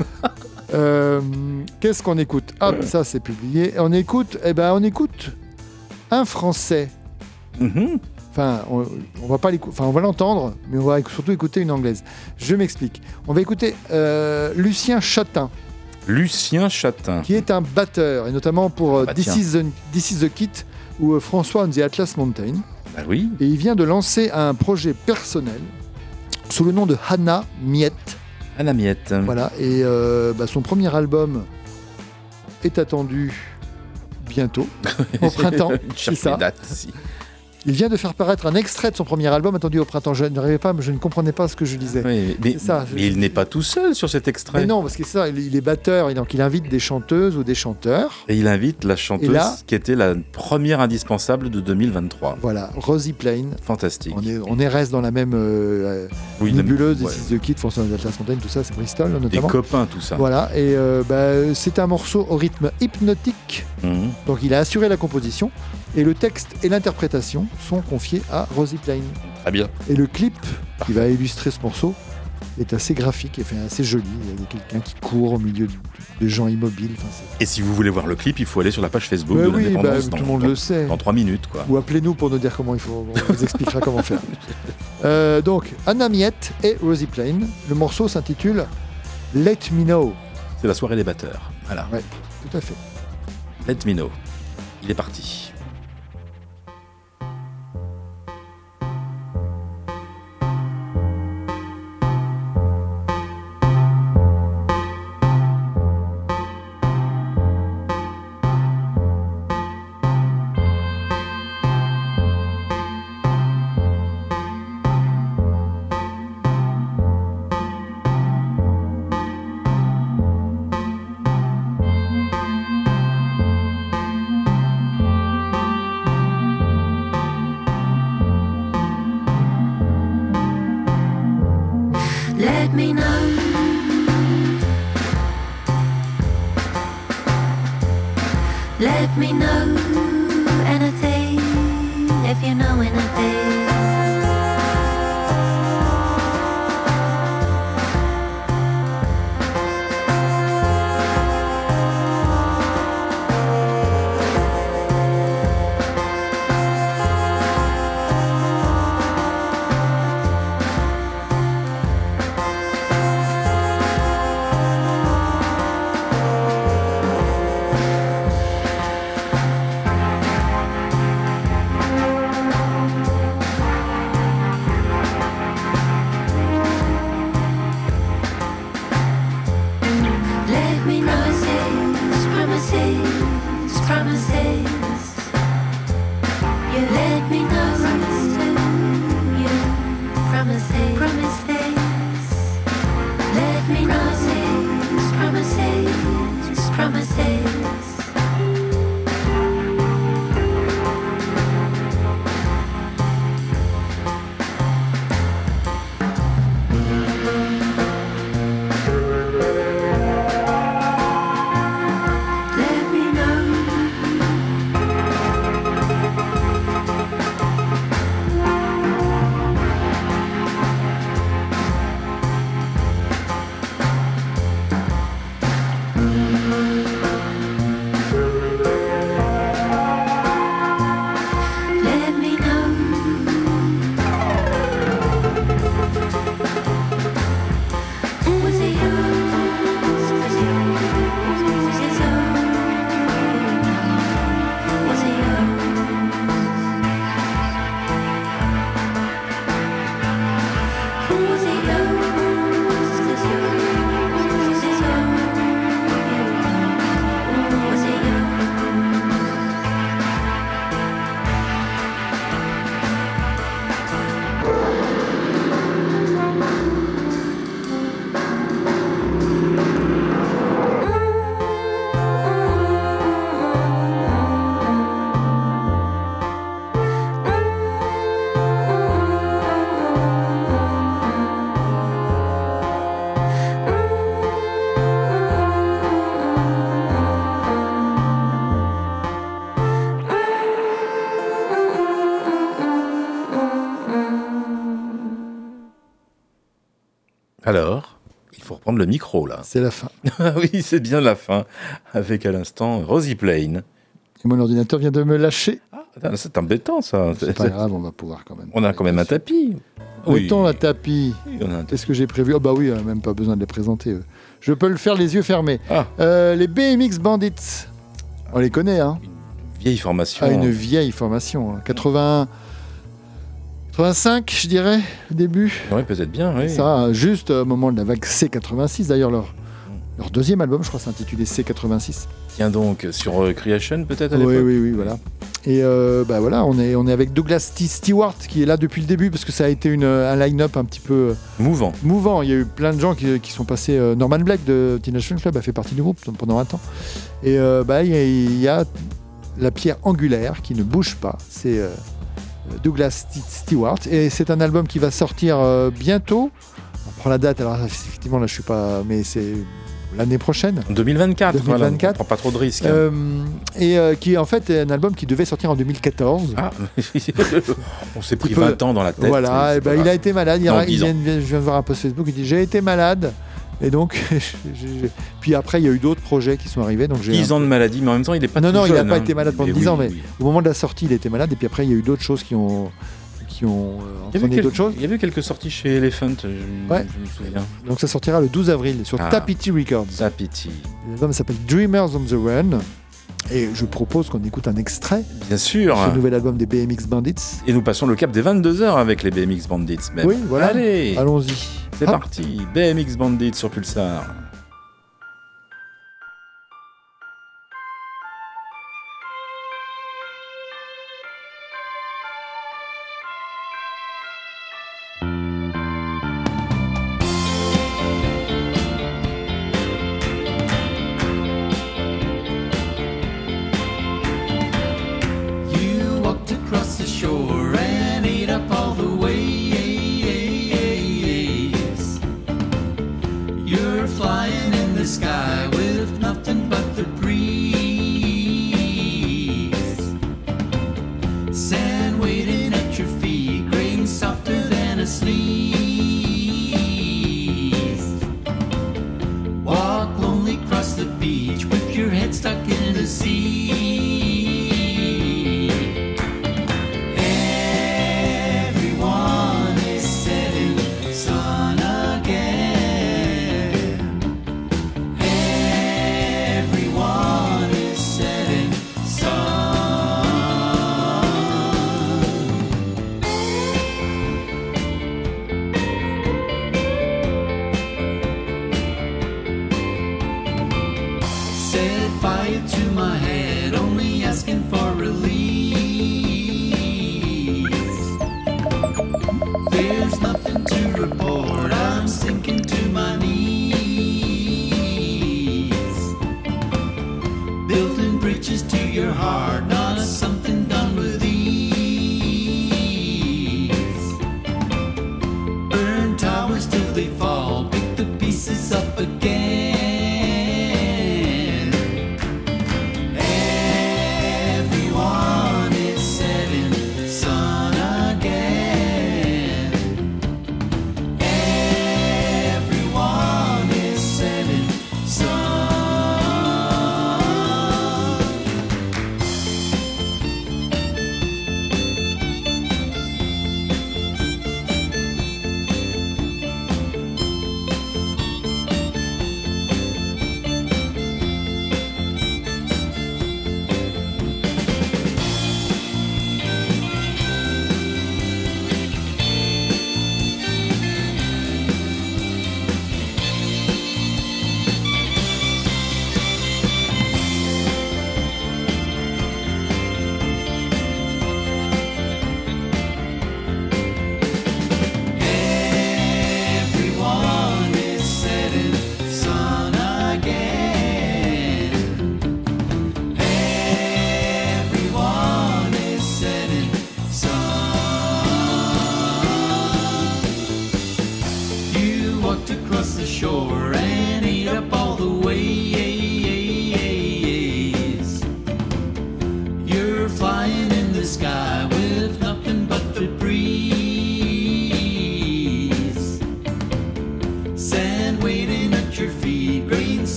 Euh, Qu'est-ce qu'on écoute? Hop, ça c'est publié. On écoute, eh ben, on écoute un Français. Mhm. Enfin, on, on va pas enfin, on va l'entendre, mais on va surtout écouter une anglaise. Je m'explique. On va écouter euh, Lucien Chatin, Lucien Chatin. qui est un batteur, et notamment pour euh, bah, This, is the, This is the Kit ou euh, François on the Atlas Mountain. Bah oui. Et il vient de lancer un projet personnel sous le nom de Hannah Miette. Anna Miette. Voilà, et euh, bah, son premier album est attendu bientôt, au printemps, c'est ça. ici. Il vient de faire paraître un extrait de son premier album attendu au printemps. Je n'arrivais pas, je ne comprenais pas ce que je disais. Oui, mais, ça, mais il n'est pas tout seul sur cet extrait. Mais non, parce que ça, il est batteur, et donc il invite des chanteuses ou des chanteurs. Et il invite la chanteuse là- qui était la première indispensable de 2023. Voilà, Rosie Plain. Fantastique. On est, on est reste dans la même euh, Oui, nébuleuse, ouais. des Six the Kid, François Atlas Mountain, tout ça, c'est Bristol Des notamment. copains, tout ça. Voilà, et euh, bah, c'est un morceau au rythme hypnotique. Mhm. Donc il a assuré la composition et le texte et l'interprétation sont confiés à Rosie Plain. Très bien. Et le clip qui va illustrer ce morceau est assez graphique et assez joli. Il y a quelqu'un qui court au milieu de, gens immobiles. Enfin, Et si vous voulez voir le clip, il faut aller sur la page Facebook Bah de oui, l'indépendance. bah, dans- tout le monde dans- le sait. Dans 3 minutes, quoi. Ou appelez-nous pour nous dire comment il faut. On vous expliquera comment faire. Euh, donc, Anna Miette et Rosie Plain. Le morceau s'intitule Let Me Know. C'est la soirée des batteurs. Voilà. Ouais, tout à fait. Let me know. Il est parti. Le micro là. C'est la fin. Ah oui, c'est bien la fin. Avec à l'instant Rosie Plain. Et mon ordinateur vient de me lâcher. Attends, C'est embêtant ça. C'est pas grave, on va pouvoir quand même. On a quand même un tapis. Mettons la tapis. Oui, un Qu'est-ce que j'ai prévu? Oh bah oui, même pas besoin de les présenter. eux. Je peux le faire les yeux fermés. Ah. Euh, les BMX Bandits. On les connaît, hein Vieille formation. Ah, une vieille formation. hein. 80... 85, je dirais, début. Oui, peut-être bien, oui. Ça, juste au moment de la vague C86, d'ailleurs, leur, leur deuxième album, je crois, s'intitulait C86. Tiens donc, sur euh, Creation peut-être à Oui, l'époque oui, oui, voilà. Et euh, bah voilà, on est, on est avec Douglas T. Stewart qui est là depuis le début parce que ça a été une, un line-up un petit peu euh, Mouvant. mouvant. Il y a eu plein de gens qui, qui sont passés. euh, Norman Black de Teenage Fan Club a fait partie du groupe pendant un temps. Et bah, il y, y a la pierre angulaire qui ne bouge pas. C'est Douglas T. Stewart. Et c'est un album qui va sortir euh, bientôt. On prend la date, alors effectivement là je suis pas. Mais c'est l'année prochaine. 2024. voilà, 2024. on prend pas trop de risques. hein. Euh, et euh, qui est en fait un album qui devait sortir en 2014. Ah, on s'est pris peut- 20 ans dans la tête. Voilà, et c'est ben, il a été malade. Il, Non, il 10 ans. vient- je viens de voir un post Facebook. Il dit J'ai été malade. Et donc, puis après, il y a eu d'autres projets qui sont arrivés. Donc j'ai 10 un ans de maladie, mais en même temps, il est pas non, tout non, il n'a pas hein. été malade pendant Mais 10 oui, ans, mais oui. au moment de la sortie, il était malade. Et puis après, il y a eu d'autres choses qui ont, qui ont euh, entraîné d'autres choses. il y avait quelques sorties chez Elephant, je, Ouais. je me souviens. Donc ça sortira le 12 avril sur Ah. Tapiti Records. Tapiti. L'album s'appelle Dreamers on the Run. Et je propose qu'on écoute un extrait Bien sûr. ce nouvel album des BMX Bandits. Et nous passons le cap des 22 heures avec les BMX Bandits. Même. Oui, voilà. Allez, Allons-y. c'est parti. BMX Bandits sur Pulsar. reaches to your heart. No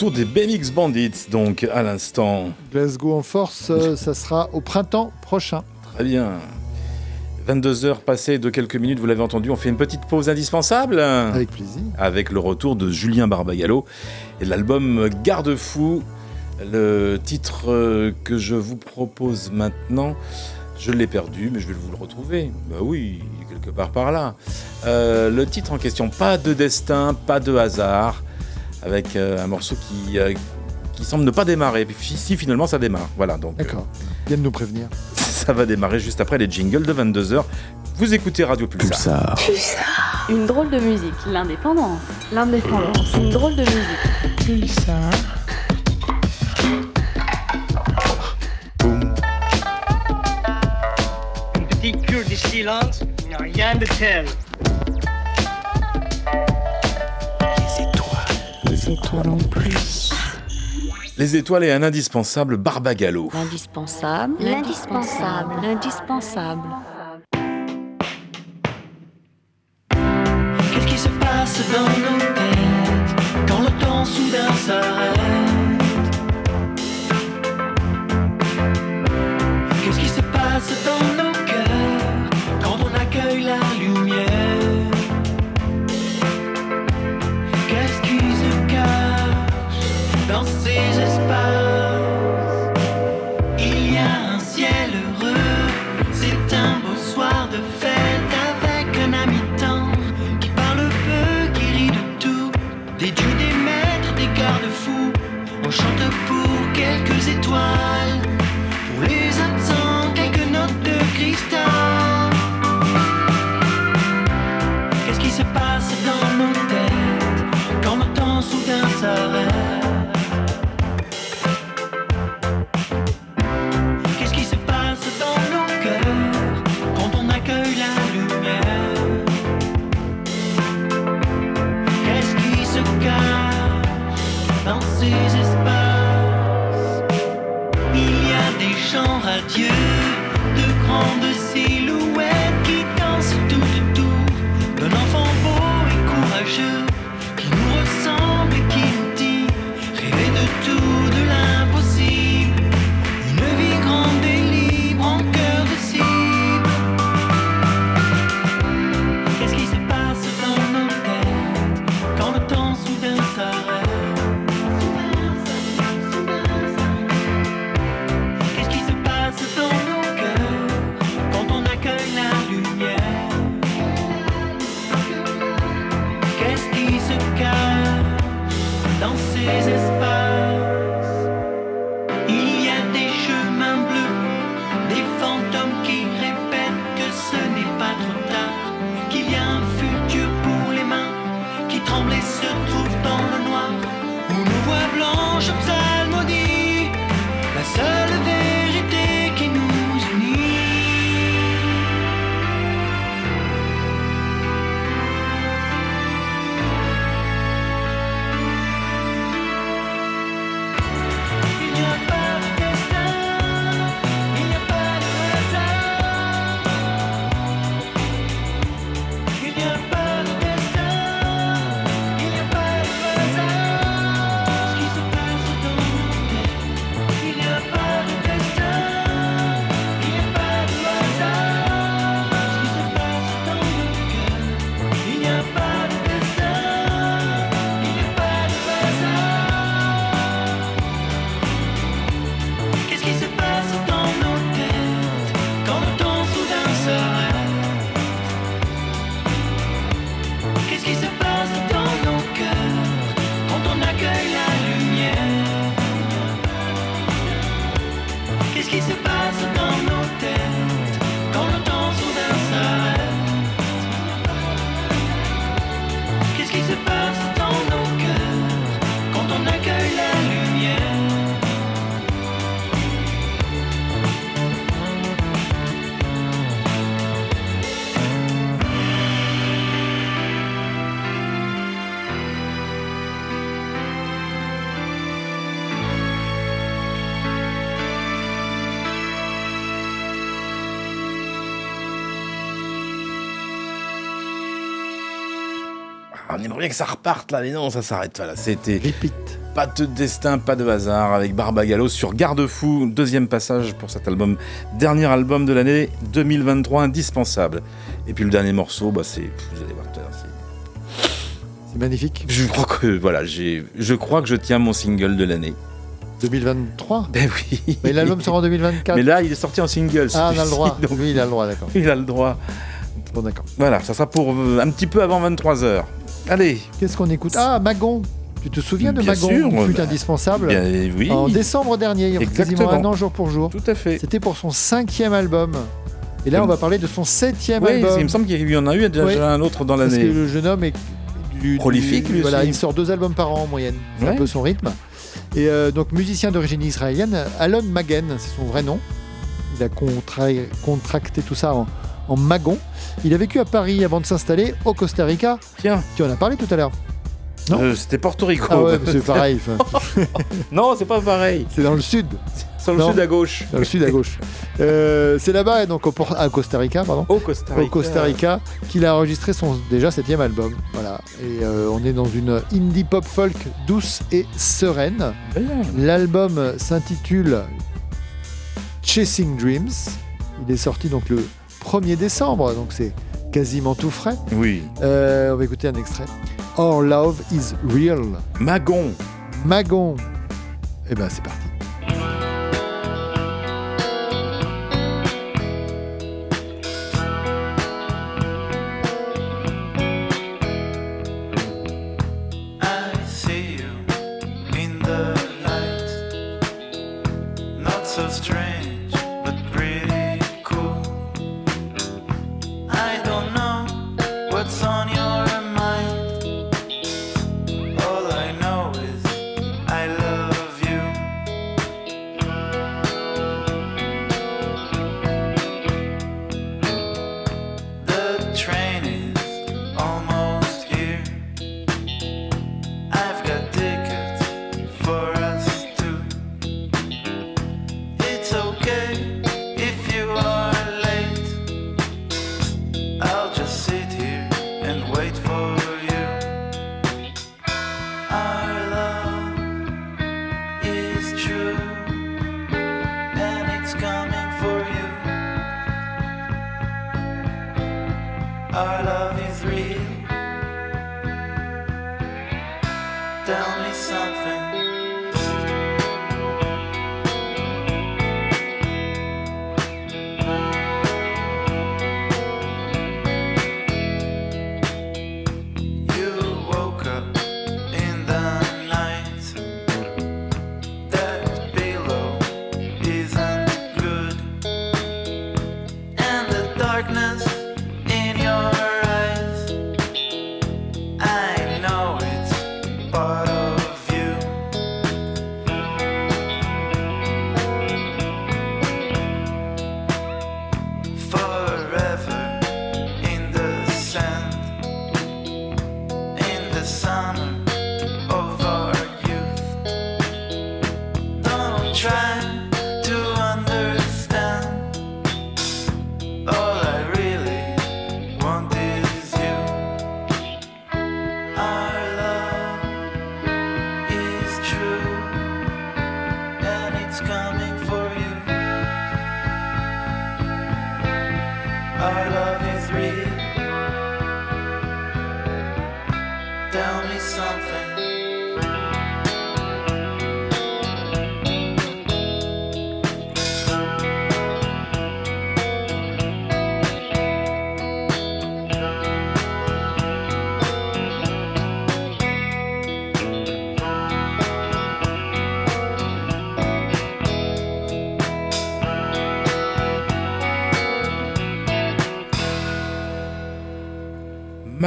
retour des BMX Bandits, donc à l'instant. Glasgow en force, euh, ça sera au printemps prochain. Très bien. 22 heures passées de quelques minutes, vous l'avez entendu, on fait une petite pause indispensable. Avec plaisir. Avec le retour de Julien Barbagallo et l'album Garde-fou. Le titre euh, que je vous propose maintenant, je l'ai perdu, mais je vais vous le retrouver. Bah oui, quelque part par là. Euh, le titre en question, pas de destin, pas de hasard avec euh, un morceau qui, euh, qui semble ne pas démarrer. Puis si finalement ça démarre. Voilà donc. Euh, D'accord. Viens de nous prévenir. Ça va démarrer juste après les jingles de 22h. Vous écoutez Radio Pulsar. Pulsar. Une drôle de musique, l'indépendance. L'indépendance. Une drôle de musique. Pulsar. Boum. Une petite cure de silence, rien de tel. étoiles en plus. Les étoiles et un indispensable Barbagallo. L'indispensable, l'indispensable, l'indispensable. Qu'est-ce qui se passe dans nos têtes quand le temps soudain s'arrête? Bien que ça reparte là, mais non, ça s'arrête. Voilà, c'était Repeat. pas de destin, pas de hasard avec Barbagallo sur Garde-fou, deuxième passage pour cet album, dernier album de l'année 2023, indispensable. Et puis le dernier morceau, bah c'est, vous allez voir tout à l'heure, c'est- C'est magnifique. je crois que voilà, j'ai, je crois que je tiens mon single de l'année. 2023 Ben oui. Mais l'album sort en 2024. Mais là, il est sorti en single. ah, on a le droit. donc Lui, il a le droit, d'accord. il a le droit. Bon, d'accord. Voilà, ça sera pour euh, un petit peu avant 23h. Allez. Qu'est-ce qu'on écoute Ah, Magon. Tu te souviens de Bien Magon sûr, Il fut bah, indispensable. Bien, oui. En décembre dernier, il y a quasiment Exactement. un an jour pour jour. Tout à fait. C'était pour son cinquième album. Et là, on va parler de son septième Oui, album. il me semble qu'il y en a eu déjà Oui. un autre dans Parce que l'année. le jeune homme est du, Prolifique, du- lui Voilà, aussi. il sort deux albums par an en moyenne. C'est un peu son rythme. Et euh, donc musicien d'origine israélienne, Alon Magen, c'est son vrai nom. Il a contra- contracté tout ça en, en Magon. Il a vécu à Paris avant de s'installer au Costa Rica. Tiens. Tu en as parlé tout à l'heure. Non Euh, C'était Porto Rico. Ah ouais, c'est pareil. non, c'est pas pareil. c'est dans le sud. Sur le Non. sud à gauche. Dans le sud à gauche. Euh, c'est là-bas, donc au, à Costa Rica, pardon. Au Costa Rica. Au Costa Rica, qu'il a enregistré son déjà septième album. Voilà. Et euh, on est dans une indie pop folk douce et sereine. L'album s'intitule Chasing Dreams. Il est sorti donc le 1er décembre, donc c'est quasiment tout frais. Oui. Euh, on va écouter un extrait. Our love is real. Magon. Magon. Eh ben c'est parti.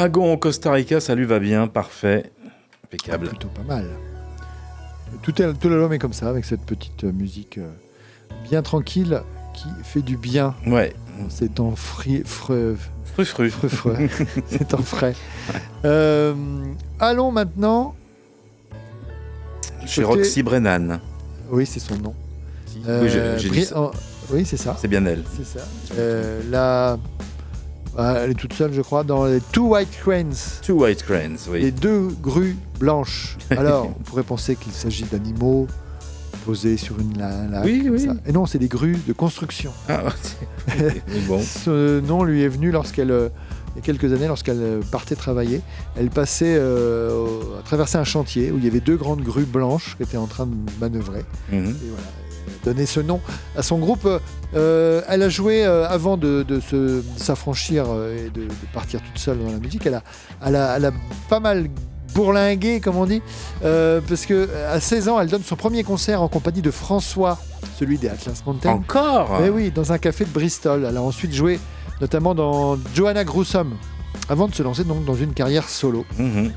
Magon au Costa Rica, ça lui va bien, parfait. Impeccable. Plutôt pas mal. Tout, est- tout l'album est comme ça, avec cette petite euh, musique euh, bien tranquille qui fait du bien. Ouais. C'est en fri, fre- Frufru. C'est en frais. Euh, allons maintenant. Chez côté- Roxy Brennan. Oui, c'est son nom. Oui, Bri- oh, c'est ça. C'est bien elle. C'est ça. Euh, la Ah, elle est toute seule, je crois, dans les Two White Cranes. Two White Cranes, oui. Les deux grues blanches. Alors, on pourrait penser qu'il s'agit d'animaux posés sur une la- lac. Oui, oui. ça. Et non, c'est des grues de construction. Ah, bon. Ce nom lui est venu lorsqu'elle, il y a quelques années, lorsqu'elle partait travailler. Elle passait euh, au- à traverser un chantier où il y avait deux grandes grues blanches qui étaient en train de manœuvrer. Mhm. Et voilà, donné ce nom à son groupe. Euh, elle a joué euh, avant de, de se- de s'affranchir euh, et de, de partir toute seule dans la musique. Elle a, elle a, elle a pas mal bourlingué, comme on dit, parce que à 16 ans, elle donne son premier concert en compagnie de François, celui des Atlas Mountain. Encore? Eh oui, dans un café de Bristol. Elle a ensuite joué notamment dans Joanna Gruesome, avant de se lancer donc dans une carrière solo Mhm.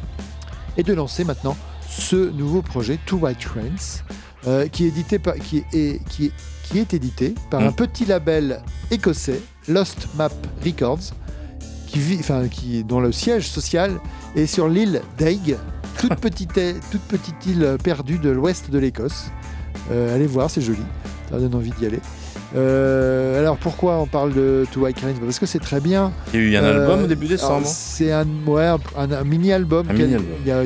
et de lancer maintenant ce nouveau projet Two White Cranes, euh, qui, est édité par- qui, est, qui, est, qui est édité par Mm. un petit label écossais, Lost Map Records, qui vit, enfin, qui, dont le siège social est sur l'île toute petite, toute petite île perdue de l'ouest de l'Écosse. Euh, allez voir, c'est joli, ça donne envie d'y aller. Euh, alors pourquoi on parle de Two White Bah, Parce que c'est très bien. Il y a eu un Euh, album au début décembre. C'est un, ouais, un, un- un mini-album. Il y a,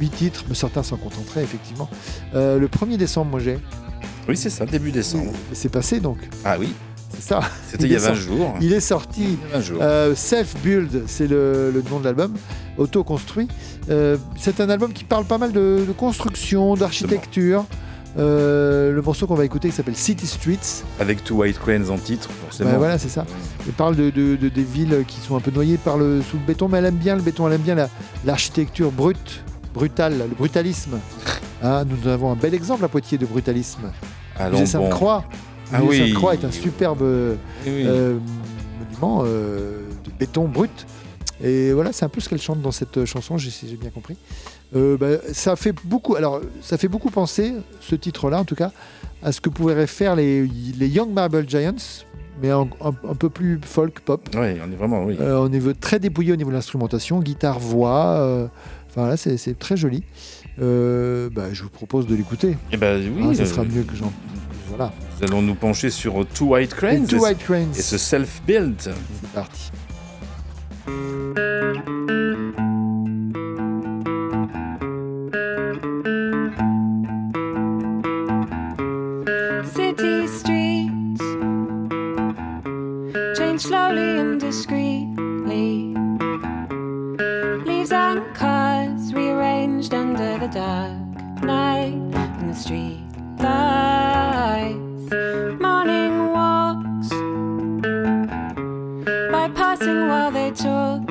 8 titres, mais certains s'en contenteraient, effectivement. Euh, le 1er décembre, moi j'ai. Oui, c'est ça, début décembre. C'est passé donc. Ah oui, C'est ça. c'était il y a est 20 sorti- jours. Il est sorti. Il y a 20 jours. Euh, Self-Build, c'est le, le nom de l'album, auto-construit. Euh, c'est un album qui parle pas mal de, de construction, d'architecture. Euh, le morceau qu'on va écouter il s'appelle City Streets. Avec Two White Cranes en titre, forcément. Bah, voilà, c'est ça. Il parle de, de- de- des villes qui sont un peu noyées par le, sous le béton, mais elle aime bien le béton, elle aime bien la- l'architecture brute, brutale, le brutalisme. Hein, nous avons un bel exemple à Poitiers de brutalisme. Allons Musée bon. Sainte-Croix. Ah oui. Sainte-Croix est un superbe euh, Oui, oui. euh, monument euh, de béton brut. Et voilà, c'est un peu ce qu'elle chante dans cette chanson, si j'ai bien compris. Euh, bah, ça fait beaucoup, alors ça fait beaucoup penser, ce titre-là en tout cas, à ce que pourraient faire les, les Young Marble Giants, mais un, un- un peu plus folk pop. Oui, on est vraiment, oui. Euh, au niveau très dépouillé au niveau de l'instrumentation, guitare, voix. euh, Enfin là, c'est très joli. Euh, bah, je vous propose de l'écouter. Eh ben oui, Hein, ça sera mieux que j'en. Voilà. Nous allons nous pencher sur Two White Cranes. Two et ce- White Cranes. Et ce self-build. C'est parti. Slowly and discreetly. Leaves and cars rearranged under the dark night in the street lights. Morning walks bypassing while they talk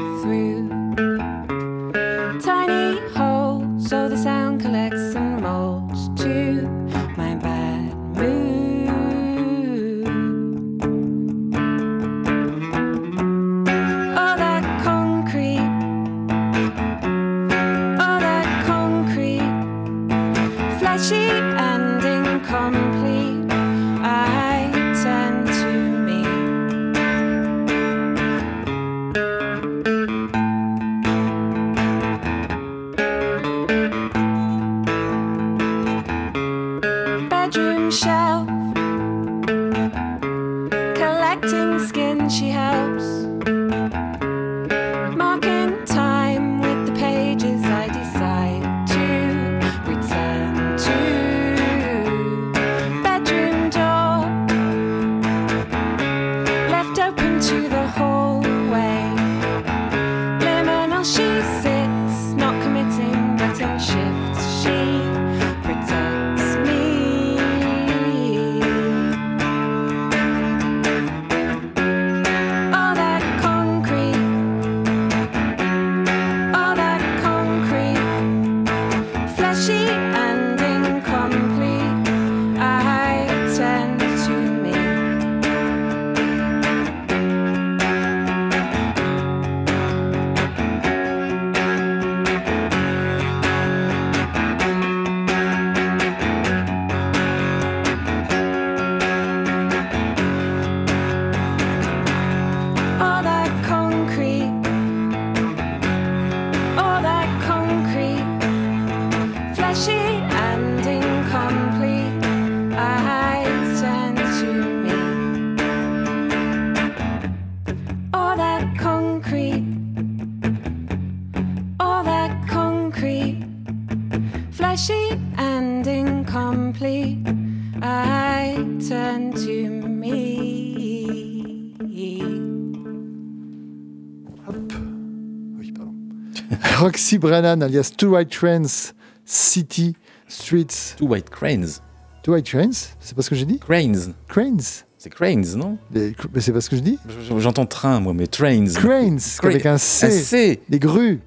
Roxy Brennan, alias Two White Trains, City Streets. Two White Cranes. Two White Trains C'est pas ce que j'ai dit? Cranes. Cranes C'est Cranes, non? Mais c'est pas ce que je dis J'entends train, moi, mais trains. Cranes, Cra- avec un C. Un C. Les grues.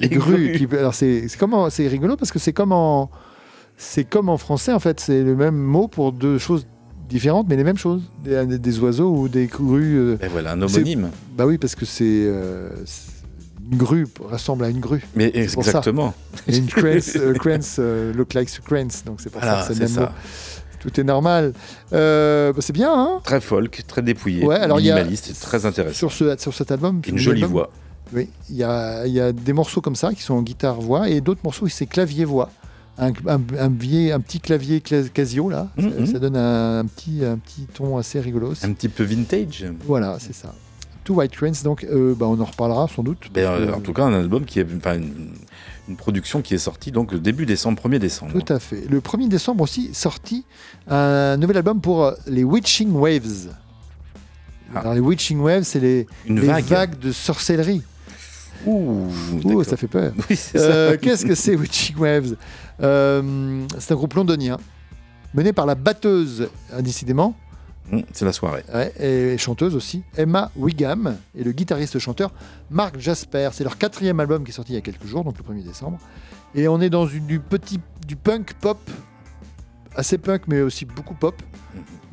Les grues. grues. qui- alors c'est c'est comme en- c'est rigolo parce que c'est comme en c'est comme en français en fait, c'est le même mot pour deux choses différentes mais les mêmes choses, des, des oiseaux ou des grues. euh, Et voilà, un homonyme. Bah oui parce que c'est euh, c'est- une grue ressemble à une grue. Mais ça. exactement. Une cranes, euh, euh, look like a cranes, donc c'est pour Voilà, ça que c'est le même ça. mot. Tout est normal. Euh, bah, c'est bien, hein Très folk, très dépouillé, Ouais, alors il y a- minimaliste, très intéressant. sur, ce, sur cet album. Une jolie voix. Oui, il y a, y a des morceaux comme ça qui sont en guitare-voix et d'autres morceaux c'est clavier-voix. Un, un, un vieil- un petit clavier cla- Casio, là, ça, Mhm. ça donne un, petit, un petit ton assez rigolo. Un petit peu vintage. Voilà, c'est ça. Two White Trains, donc euh, bah, on en reparlera sans doute. Ben, euh, que- en tout cas, un album qui est, une, une production qui est sortie donc le début décembre, 1er décembre. Tout à fait. Le 1er décembre aussi, sorti un nouvel album pour euh, les Witching Waves. Alors, les Witching Waves, c'est les, Ah. Vague. vagues de sorcellerie. Ouh, Ouh, ça fait peur. Oui, Euh. Qu'est-ce que c'est Witching Waves? Euh, C'est un groupe londonien mené par la batteuse, hein, Hum, C'est la soirée. ouais, et chanteuse aussi, Emma Wigham, et le guitariste-chanteur Mark Jasper. C'est leur quatrième album qui est sorti il y a quelques jours, donc le 1er décembre. Et on est dans une- du petit du punk pop, assez punk, mais aussi beaucoup pop.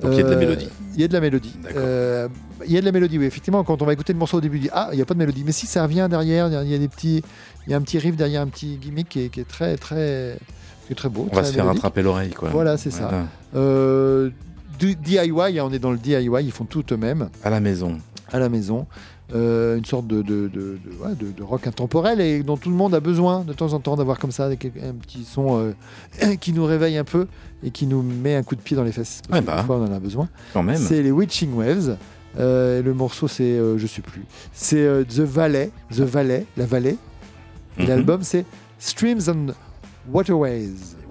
Donc il y a de la Euh, mélodie. Il y a de la mélodie. Euh, il y a de la mélodie, oui. Effectivement, quand on va écouter le morceau au début, on dit Ah, il n'y a pas de mélodie. Mais si, ça revient derrière. Il y a des petits, il y a un petit riff derrière, un petit gimmick qui est, qui est très, très, qui est très beau. On va se faire mélodique. attraper l'oreille, quoi. Voilà, c'est ça. Euh, du DIY, on est dans le DIY, ils font tout eux-mêmes À la maison. à la maison. Euh, une sorte de, de, de, de- ouais, de- de rock intemporel et dont tout le monde a besoin de temps en temps d'avoir comme ça un petit son euh, qui nous réveille un peu et qui nous met un coup de pied dans les fesses. Ouais, bah. parfois, on en a besoin. Quand même. C'est les Witching Waves. Euh, le morceau, c'est, je sais plus, c'est The Valley, The Valley, la vallée. Mhm. l'album, c'est Streams and Waterways.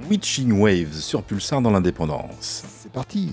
Witching Waves sur Pulsar dans l'indépendance. C'est parti.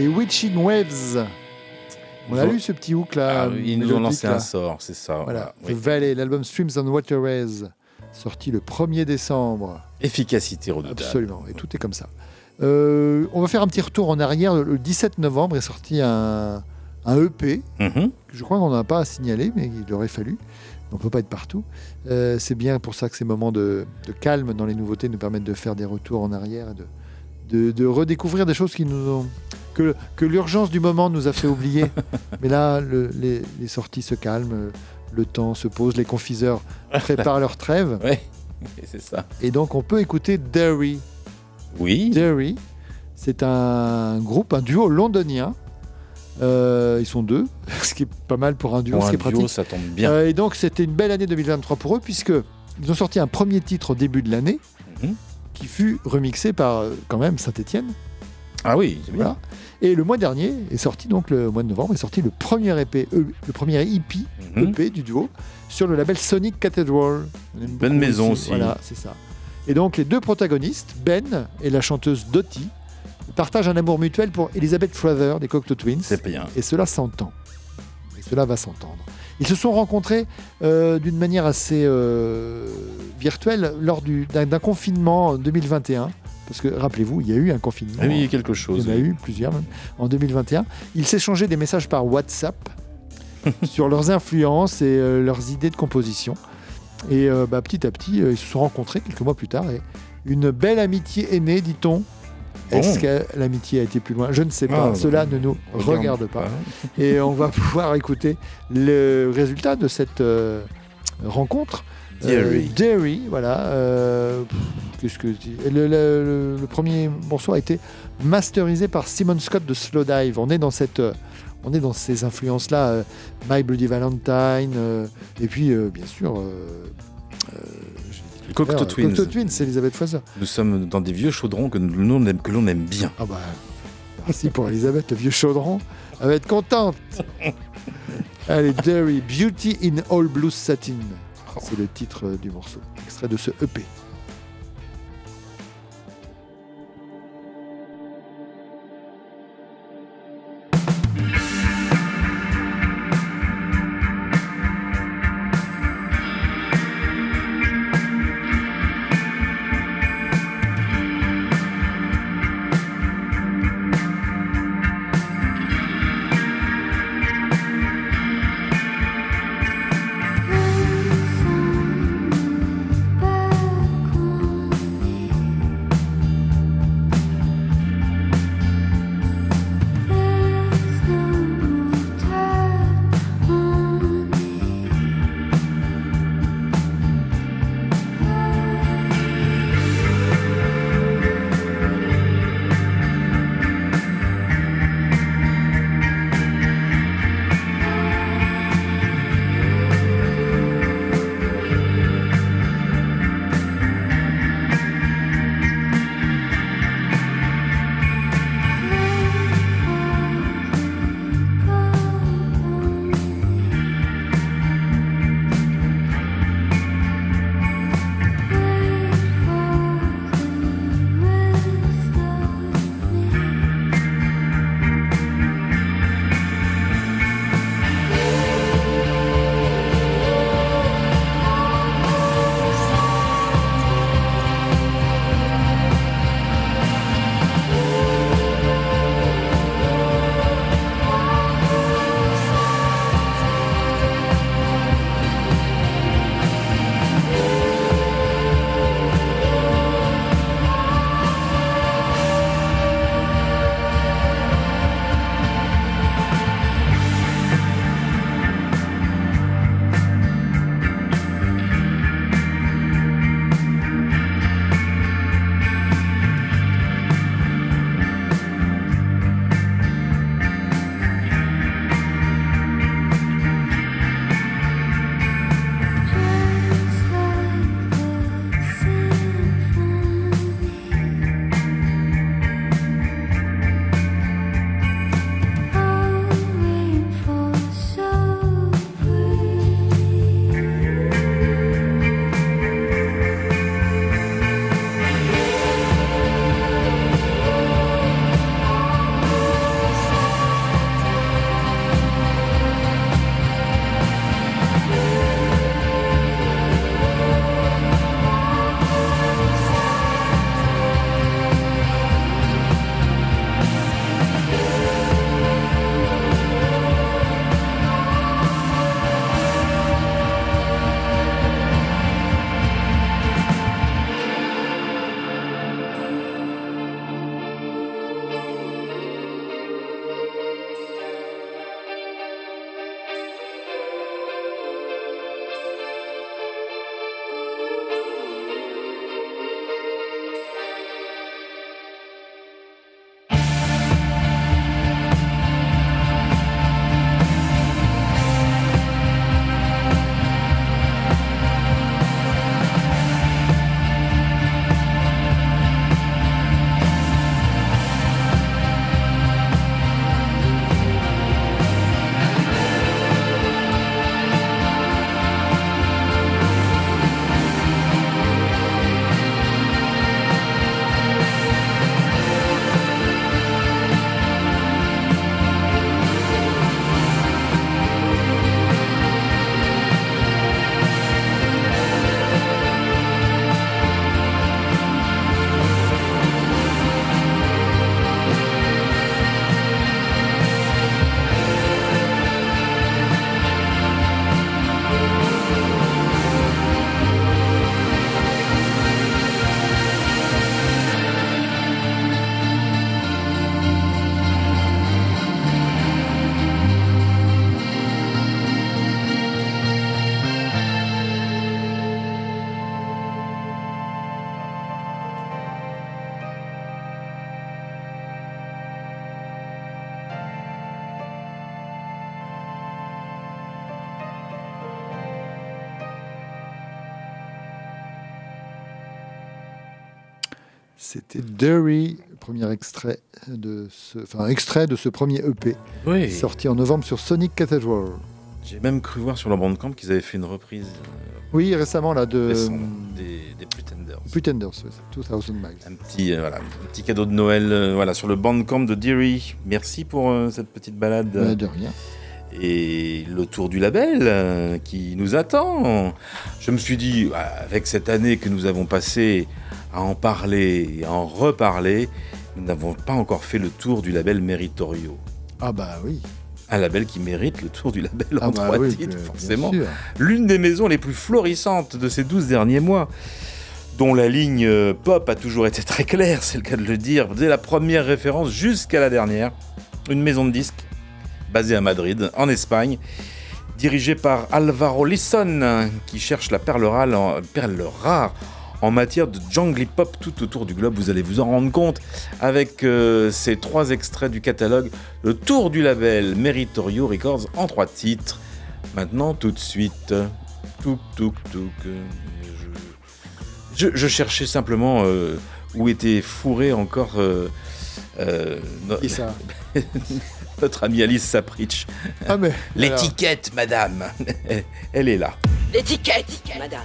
Les Witching Waves. On a lu ce petit hook là. Ah ils nous ont lancé là. un sort, c'est ça. Voilà. Oui. The Valley, l'album Streams and Waterways, sorti le 1er décembre. Efficacité redoutable. Absolument, et tout est comme ça. Euh, on va faire un petit retour en arrière. Le 17 novembre est sorti un, un EP. Mhm. Je crois qu'on n'en a pas à signaler, mais il aurait fallu. On ne peut pas être partout. Euh, c'est bien pour ça que ces moments de, de calme dans les nouveautés nous permettent de faire des retours en arrière et de, de, de redécouvrir des choses qui nous ont, que, que l'urgence du moment nous a fait oublier. mais là, le- les, les sorties se calment, le temps se pose, les confiseurs préparent leur trêve. Oui, c'est ça. Et donc on peut écouter Derry. Oui. Derry, c'est un groupe, un duo londonien. Euh, ils sont deux, ce qui est pas mal pour un duo, Pour ce un qui est duo, pratique. ça tombe bien. Euh, et donc c'était une belle année 2023 pour eux, puisque ils ont sorti un premier titre au début de l'année, Mhm. qui fut remixé par euh, quand même Saint-Étienne. Ah oui, c'est bien. Et le mois dernier est sorti, donc le mois de novembre, est sorti le premier EP, euh, le premier EP, Mhm. EP du duo sur le label Sonic Cathedral. Bonne maison aussi. Voilà, c'est ça. Et donc les deux protagonistes, Ben et la chanteuse Dottie, partagent un amour mutuel pour Elizabeth Frather des Cocteau Twins. C'est bien. Et cela s'entend. Et cela va s'entendre. Ils se sont rencontrés euh, d'une manière assez euh, virtuelle lors du- d'un d'un confinement en 2021. Parce que rappelez-vous, il y a eu un confinement. Ah oui, il y a quelque chose. Il y en a eu plusieurs même, en 2021. Ils s'échangeaient des messages par WhatsApp sur leurs influences et euh, leurs idées de composition. Et euh, bah, petit à petit, euh, ils se sont rencontrés quelques mois plus tard. Et une belle amitié est née, dit-on. Est-ce Bon. que l'amitié a été plus loin? Je ne sais pas. Ah, Cela bah, ne nous regarde regarde pas. pas. Et on va pouvoir écouter le résultat de cette rencontre. Derry. Derry, voilà. Pff, Qu'est-ce que je dis le, le- le- le premier morceau a été masterisé par Simon Scott de Slowdive. On est dans cette, euh, on est dans ces influences-là, euh, My Bloody Valentine, euh, et puis euh, bien sûr. Cocteau Twins. Cocteau Twins, c'est Elisabeth Fraser. Nous sommes dans des vieux chaudrons que l'on aime, que l'on aime bien. Ah bah, merci pour Elisabeth, le vieux chaudron. Elle va être contente. Allez, Derry, Beauty in All Blue Satin. C'est le titre du morceau, extrait de ce EP. Derry, premier extrait de ce, enfin, extrait de ce premier EP, Oui. sorti en novembre sur Sonic Cathedral. J'ai même cru voir sur leur bandcamp qu'ils avaient fait une reprise euh, Oui, récemment là de des, des Pretenders. Pretenders, c'est 2000 Miles. Un petit, euh, voilà, un petit cadeau de Noël euh, voilà, sur le bandcamp de Deary. Merci pour euh, cette petite balade. De rien. Et le tour du label euh, qui nous attend. Je me suis dit, avec cette année que nous avons passée à en parler et à en reparler, nous n'avons pas encore fait le tour du label Meritorio. Ah bah oui. Un label qui mérite le tour du label Ah en bah trois oui, titres, forcément. L'une des maisons les plus florissantes de ces 12 derniers mois, dont la ligne euh, pop a toujours été très claire, c'est le cas de le dire, dès la première référence jusqu'à la dernière. Une maison de disques basée à Madrid, en Espagne, dirigée par Alvaro Lisson, qui cherche la perle rare en, perle rare en matière de jungle pop tout autour du globe. Vous allez vous en rendre compte avec euh, ces trois extraits du catalogue, le tour du label Meritorio Records en trois titres. Maintenant, tout de suite, touk touk touk. euh, Je, cherchais simplement euh, où était fourré encore euh, euh, ça notre amie Alice Sapritch. Ah mais L'étiquette, madame, elle est là. L'étiquette, madame.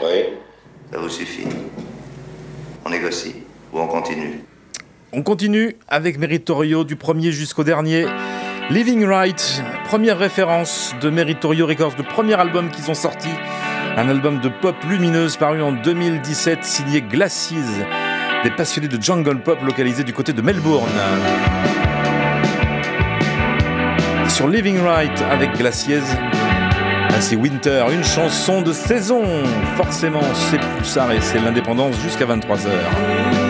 Oui, ça vous suffit. On négocie ou on continue On continue avec Meritorio du premier jusqu'au dernier. Living Right, première référence de Meritorio Records, le premier album qu'ils ont sorti. Un album de pop lumineuse paru en 2017, signé Glaciers, des passionnés de jungle pop localisés du côté de Melbourne. Sur Living Right avec Glaciers, ah, c'est Winter, une chanson de saison. Forcément, c'est Pulsar et c'est l'indépendance jusqu'à 23h.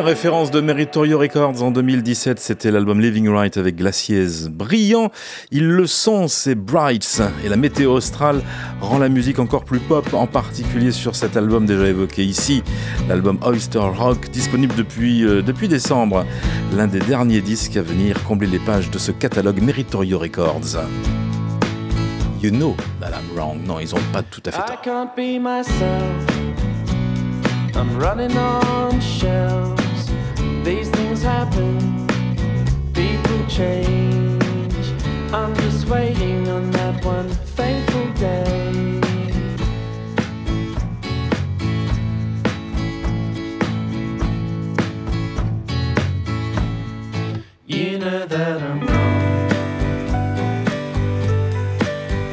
Première référence de Meritorio Records en 2017, c'était l'album Living Right avec Glaciers. Brillant, ils le sont, ces Brights. Et la météo australe rend la musique encore plus pop, en particulier sur cet album déjà évoqué ici, l'album Oyster Rock, disponible depuis, euh, depuis décembre. L'un des derniers disques à venir combler les pages de ce catalogue Meritorio Records. You know that I'm wrong. Non, ils ont pas tout à fait I tort. can't be myself. I'm running on shelves. These things happen. People change. I'm just waiting on that one fateful day. You know that I'm wrong.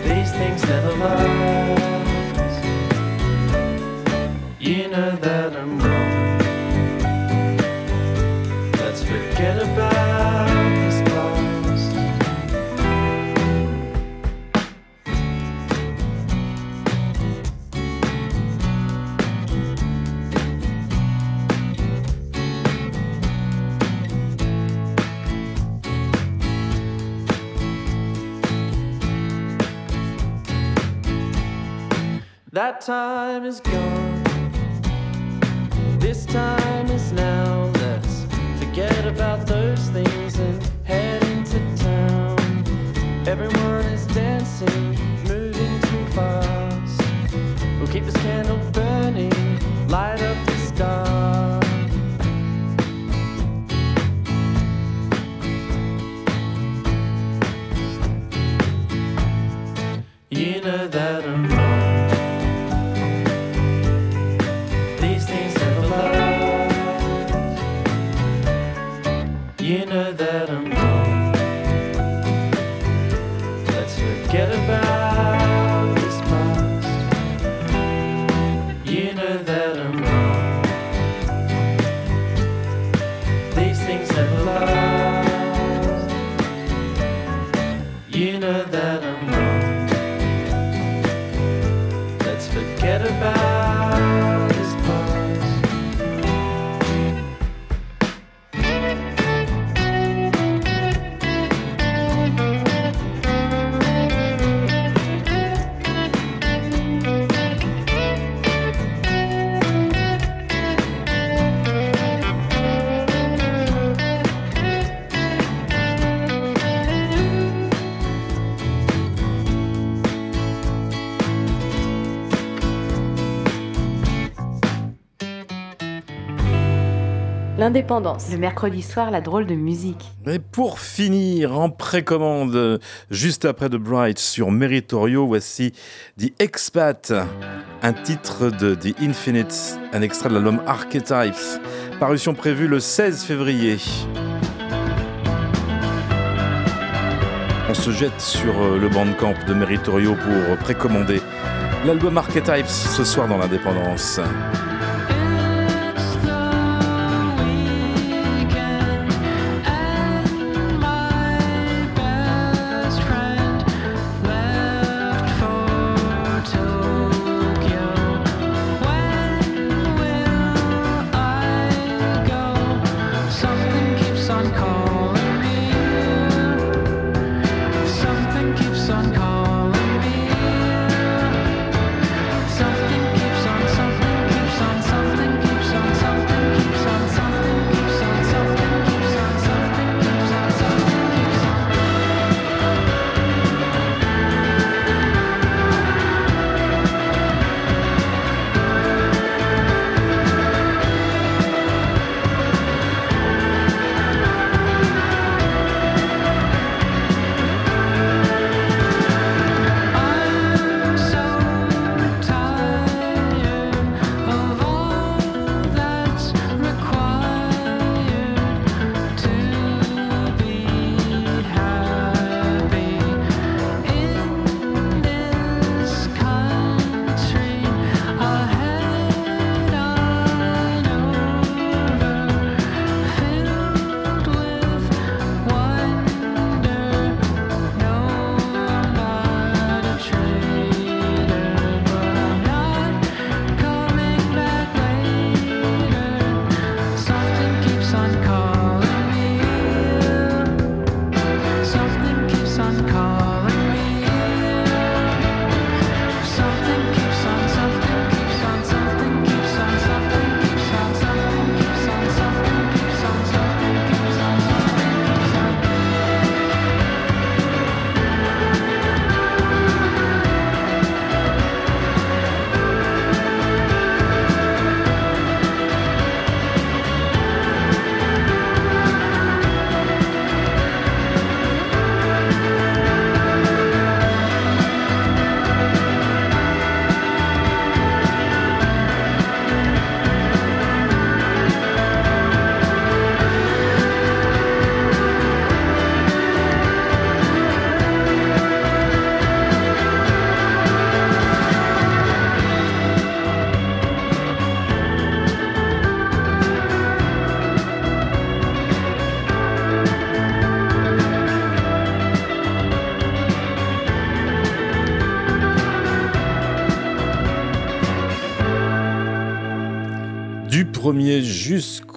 These things never last. You know that I'm wrong. That time is gone. This time is now. Let's forget about those things and head into town. Everyone is dancing, moving too fast. We'll keep this candle burning, light up the sky. You know that I'm L'indépendance. Le mercredi soir, la drôle de musique. Et pour finir, en précommande, juste après The Bright sur Meritorio, voici The Expat, un titre de The Infinites, un extrait de l'album Archetypes, parution prévue le 16 février. On se jette sur euh, le bandcamp de Meritorio pour précommander l'album Archetypes ce soir dans l'Indépendance.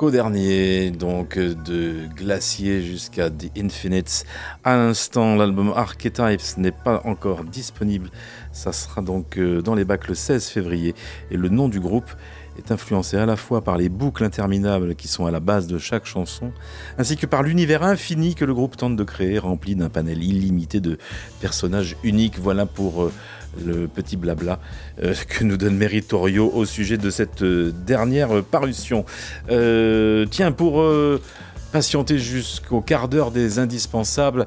Dernier, donc de Glacier jusqu'à The Infinite. À l'instant, l'album Archetypes n'est pas encore disponible. Ça sera donc euh, dans les bacs le 16 février. Et le nom du groupe est influencé à la fois par les boucles interminables qui sont à la base de chaque chanson, ainsi que par l'univers infini que le groupe tente de créer, rempli d'un panel illimité de personnages uniques. Voilà pour euh, le petit blabla euh, que nous donne Meritorio au sujet de cette euh, dernière parution. Euh, tiens, pour patienter jusqu'au quart d'heure des indispensables,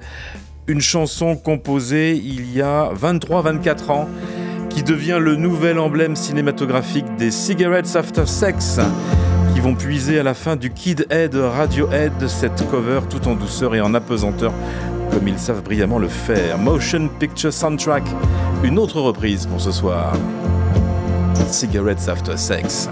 une chanson composée il y a 23-24 ans qui devient le nouvel emblème cinématographique des Cigarettes After Sex qui vont puiser à la fin du Kid Head Radiohead cette cover tout en douceur et en apesanteur comme ils savent brillamment le faire. Motion Picture Soundtrack, une autre reprise pour ce soir. Cigarettes After Sex.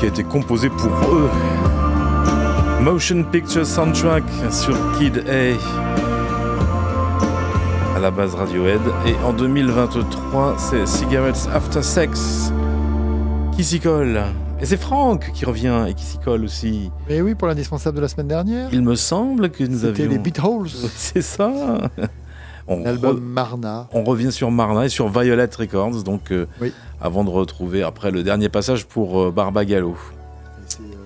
Qui a été composée pour eux. Motion Picture Soundtrack sur Kid A. À la base Radiohead. Et en 2023, c'est Cigarettes After Sex qui s'y colle. Et c'est Franck qui revient et qui s'y colle aussi. Et oui, pour l'indispensable de la semaine dernière. Il me semble que nous avions. C'était les Beatholes. C'est ça. On L'album re- Marna. On revient sur Marna et sur Violet Records, donc euh, Oui. Avant de retrouver après le dernier passage pour euh, Barbagallo.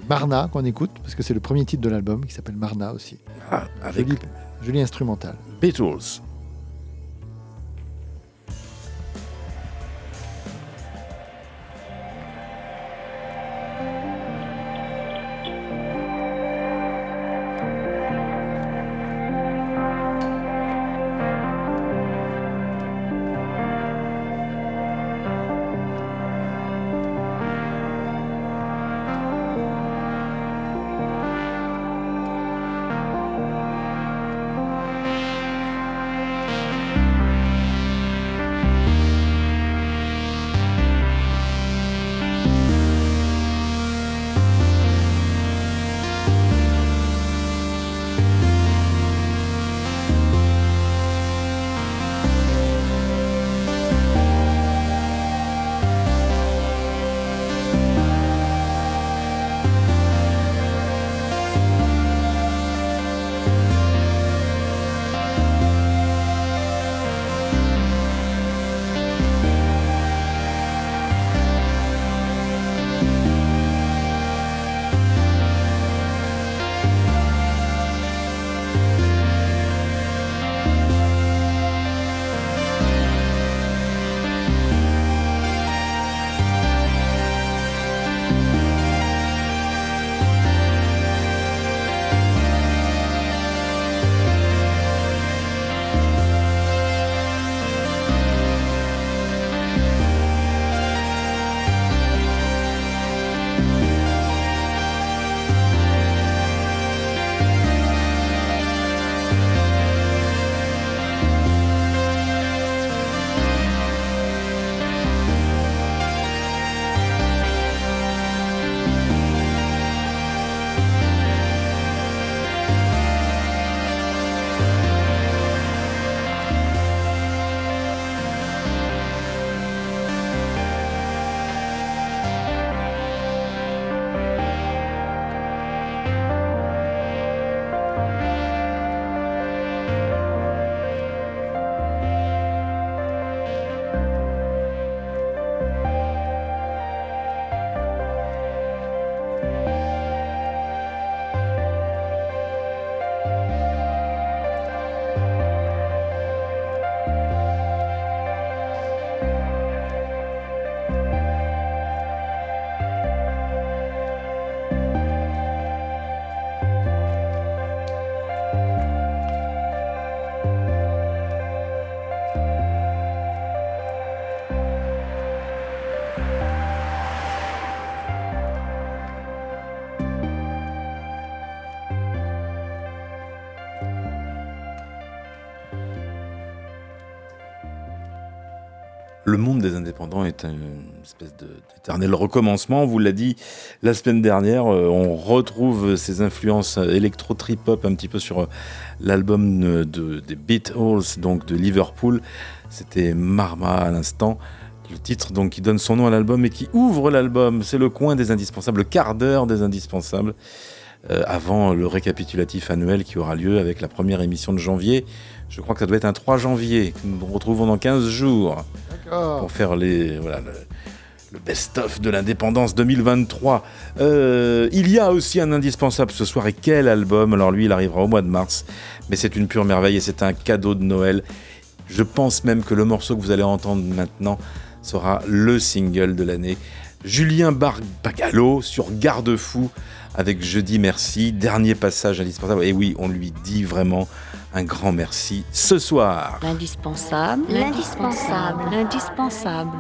Marna qu'on écoute, parce que c'est le premier titre de l'album qui s'appelle Marna aussi. Ah, avec Joli, joli instrumental. Beatles. Le monde des indépendants est une espèce d'éternel recommencement. On vous l'a dit la semaine dernière, euh, on retrouve ces influences électro-trip-hop un petit peu sur euh, l'album de, de- des Beatles, donc de Liverpool. C'était Marma à l'instant. Le titre donc qui donne son nom à l'album et qui ouvre l'album, c'est le coin des indispensables, le quart d'heure des indispensables, euh, avant le récapitulatif annuel qui aura lieu avec la première émission de janvier. Je crois que ça doit être un 3 janvier, que nous nous retrouvons dans 15 jours pour faire les, voilà, le, le best-of de l'indépendance 2023. Euh, il y a aussi un indispensable ce soir, et quel album? Alors lui, il arrivera au mois de mars, mais c'est une pure merveille et c'est un cadeau de Noël. Je pense même que le morceau que vous allez entendre maintenant sera le single de l'année. Julien Barbagallo sur Garde-fou avec Jeudi Merci, dernier passage indispensable. Et oui, on lui dit vraiment un grand merci ce soir. L'indispensable, l'indispensable, l'indispensable.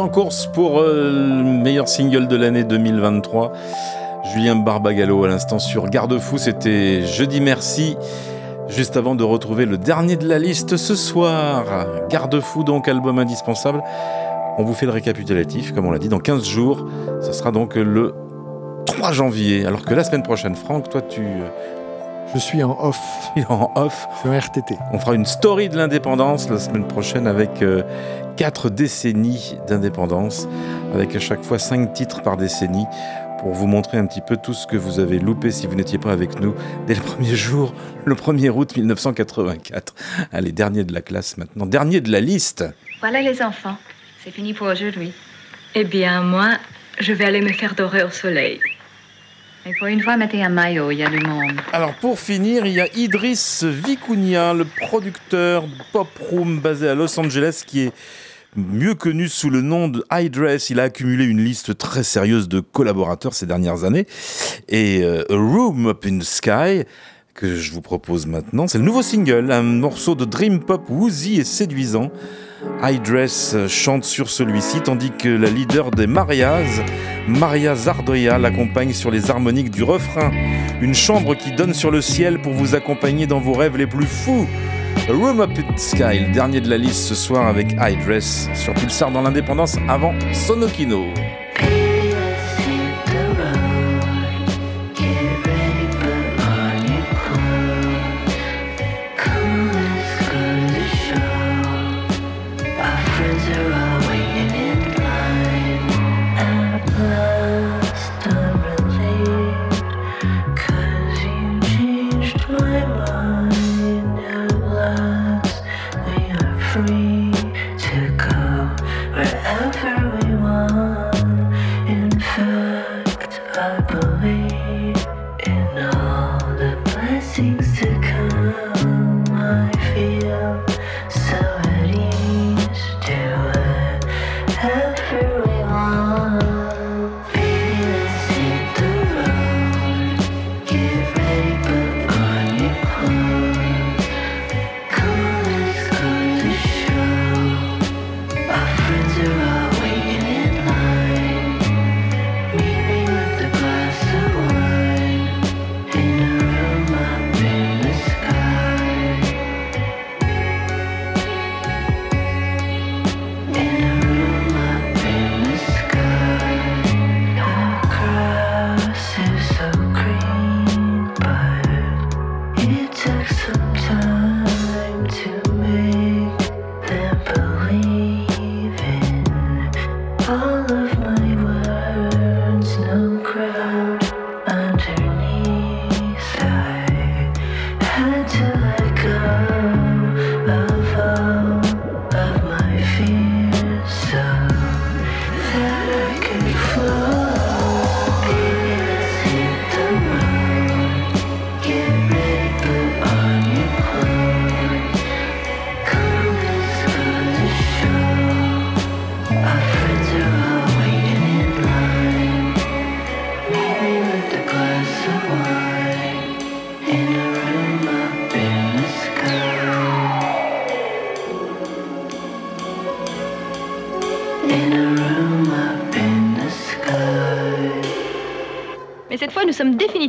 En course pour euh, le meilleur single de l'année 2023. Julien Barbagallo à l'instant sur Garde-fou, c'était Jeudi Merci. Juste avant de retrouver le dernier de la liste ce soir, Garde-fou donc album indispensable. On vous fait le récapitulatif, comme on l'a dit, dans 15 jours. Ce sera donc le 3 janvier. Alors que la semaine prochaine, Franck, toi tu... Je suis en off. Il est en off. Je suis en RTT. On fera une story de l'indépendance la semaine prochaine avec euh, quatre décennies d'indépendance, avec à chaque fois cinq titres par décennie, pour vous montrer un petit peu tout ce que vous avez loupé si vous n'étiez pas avec nous dès le premier jour, le 1er août 1984. Allez, dernier de la classe maintenant, dernier de la liste. Voilà les enfants, c'est fini pour aujourd'hui. Eh bien, moi, je vais aller me faire dorer au soleil. Pour une fois, mettez un maillot, il y a du monde. Alors pour finir, il y a Idriss Vicuña, le producteur pop room basé à Los Angeles qui est mieux connu sous le nom de iDress. Il a accumulé une liste très sérieuse de collaborateurs ces dernières années. Et euh, A Room Up in the Sky, que je vous propose maintenant, c'est le nouveau single, un morceau de dream pop woozy et séduisant. iDress chante sur celui-ci, tandis que la leader des Marias, Maria Zardoya, l'accompagne sur les harmoniques du refrain. Une chambre qui donne sur le ciel pour vous accompagner dans vos rêves les plus fous. A Room Up in Sky, le dernier de la liste ce soir avec iDress sur Pulsar dans l'indépendance avant Sonokino.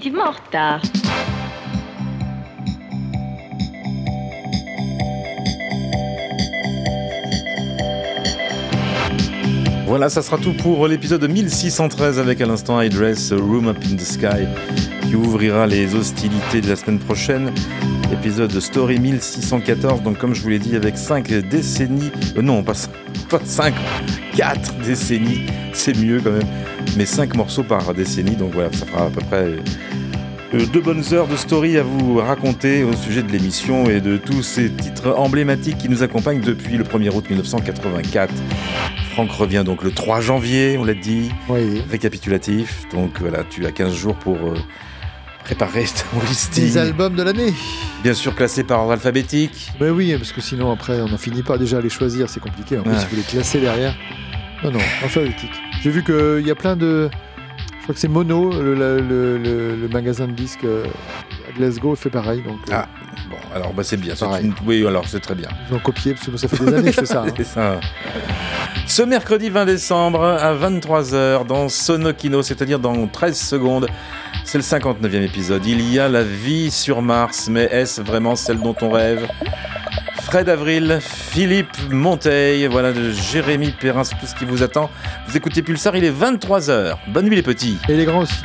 En retard. Voilà, ça sera tout pour l'épisode 1613 avec à l'instant I Dress Room Up in the Sky qui ouvrira les hostilités de la semaine prochaine. Épisode Story 1614, donc comme je vous l'ai dit, avec 5 décennies, euh, non, pas 5, 4 décennies, c'est mieux quand même, mais 5 morceaux par décennie, donc voilà, ça fera à peu près deux bonnes heures de story à vous raconter au sujet de l'émission et de tous ces titres emblématiques qui nous accompagnent depuis le 1er août 1984. Franck revient donc le 3 janvier, on l'a dit. Oui. Récapitulatif. Donc voilà, tu as 15 jours pour euh, préparer ton listing. Les albums de l'année. Bien sûr classés par ordre alphabétique. Ben oui, parce que sinon après on n'en finit pas déjà à les choisir, c'est compliqué. En plus, Ouais. il faut les classer derrière. Non, non, alphabétique. J'ai vu qu'il y a plein de. Crois que c'est Mono, le, le- le- le- le magasin de disques euh, à Glasgow, fait pareil. Donc, euh, Ah, bon, alors bah, c'est bien. une- Oui, alors c'est très bien. Ils ont copié, parce que ça fait des années que je fais ça. hein. Ça. Ce mercredi 20 décembre à 23h dans Sonokino, c'est-à-dire dans 13 secondes, c'est le 59e épisode. Il y a la vie sur Mars, mais est-ce vraiment celle dont on rêve? Fred Avril, Philippe Monteil, voilà de Jérémy Perrin, tout ce qui vous attend. Vous écoutez Pulsar, il est 23h. Bonne nuit les petits. Et les grands aussi.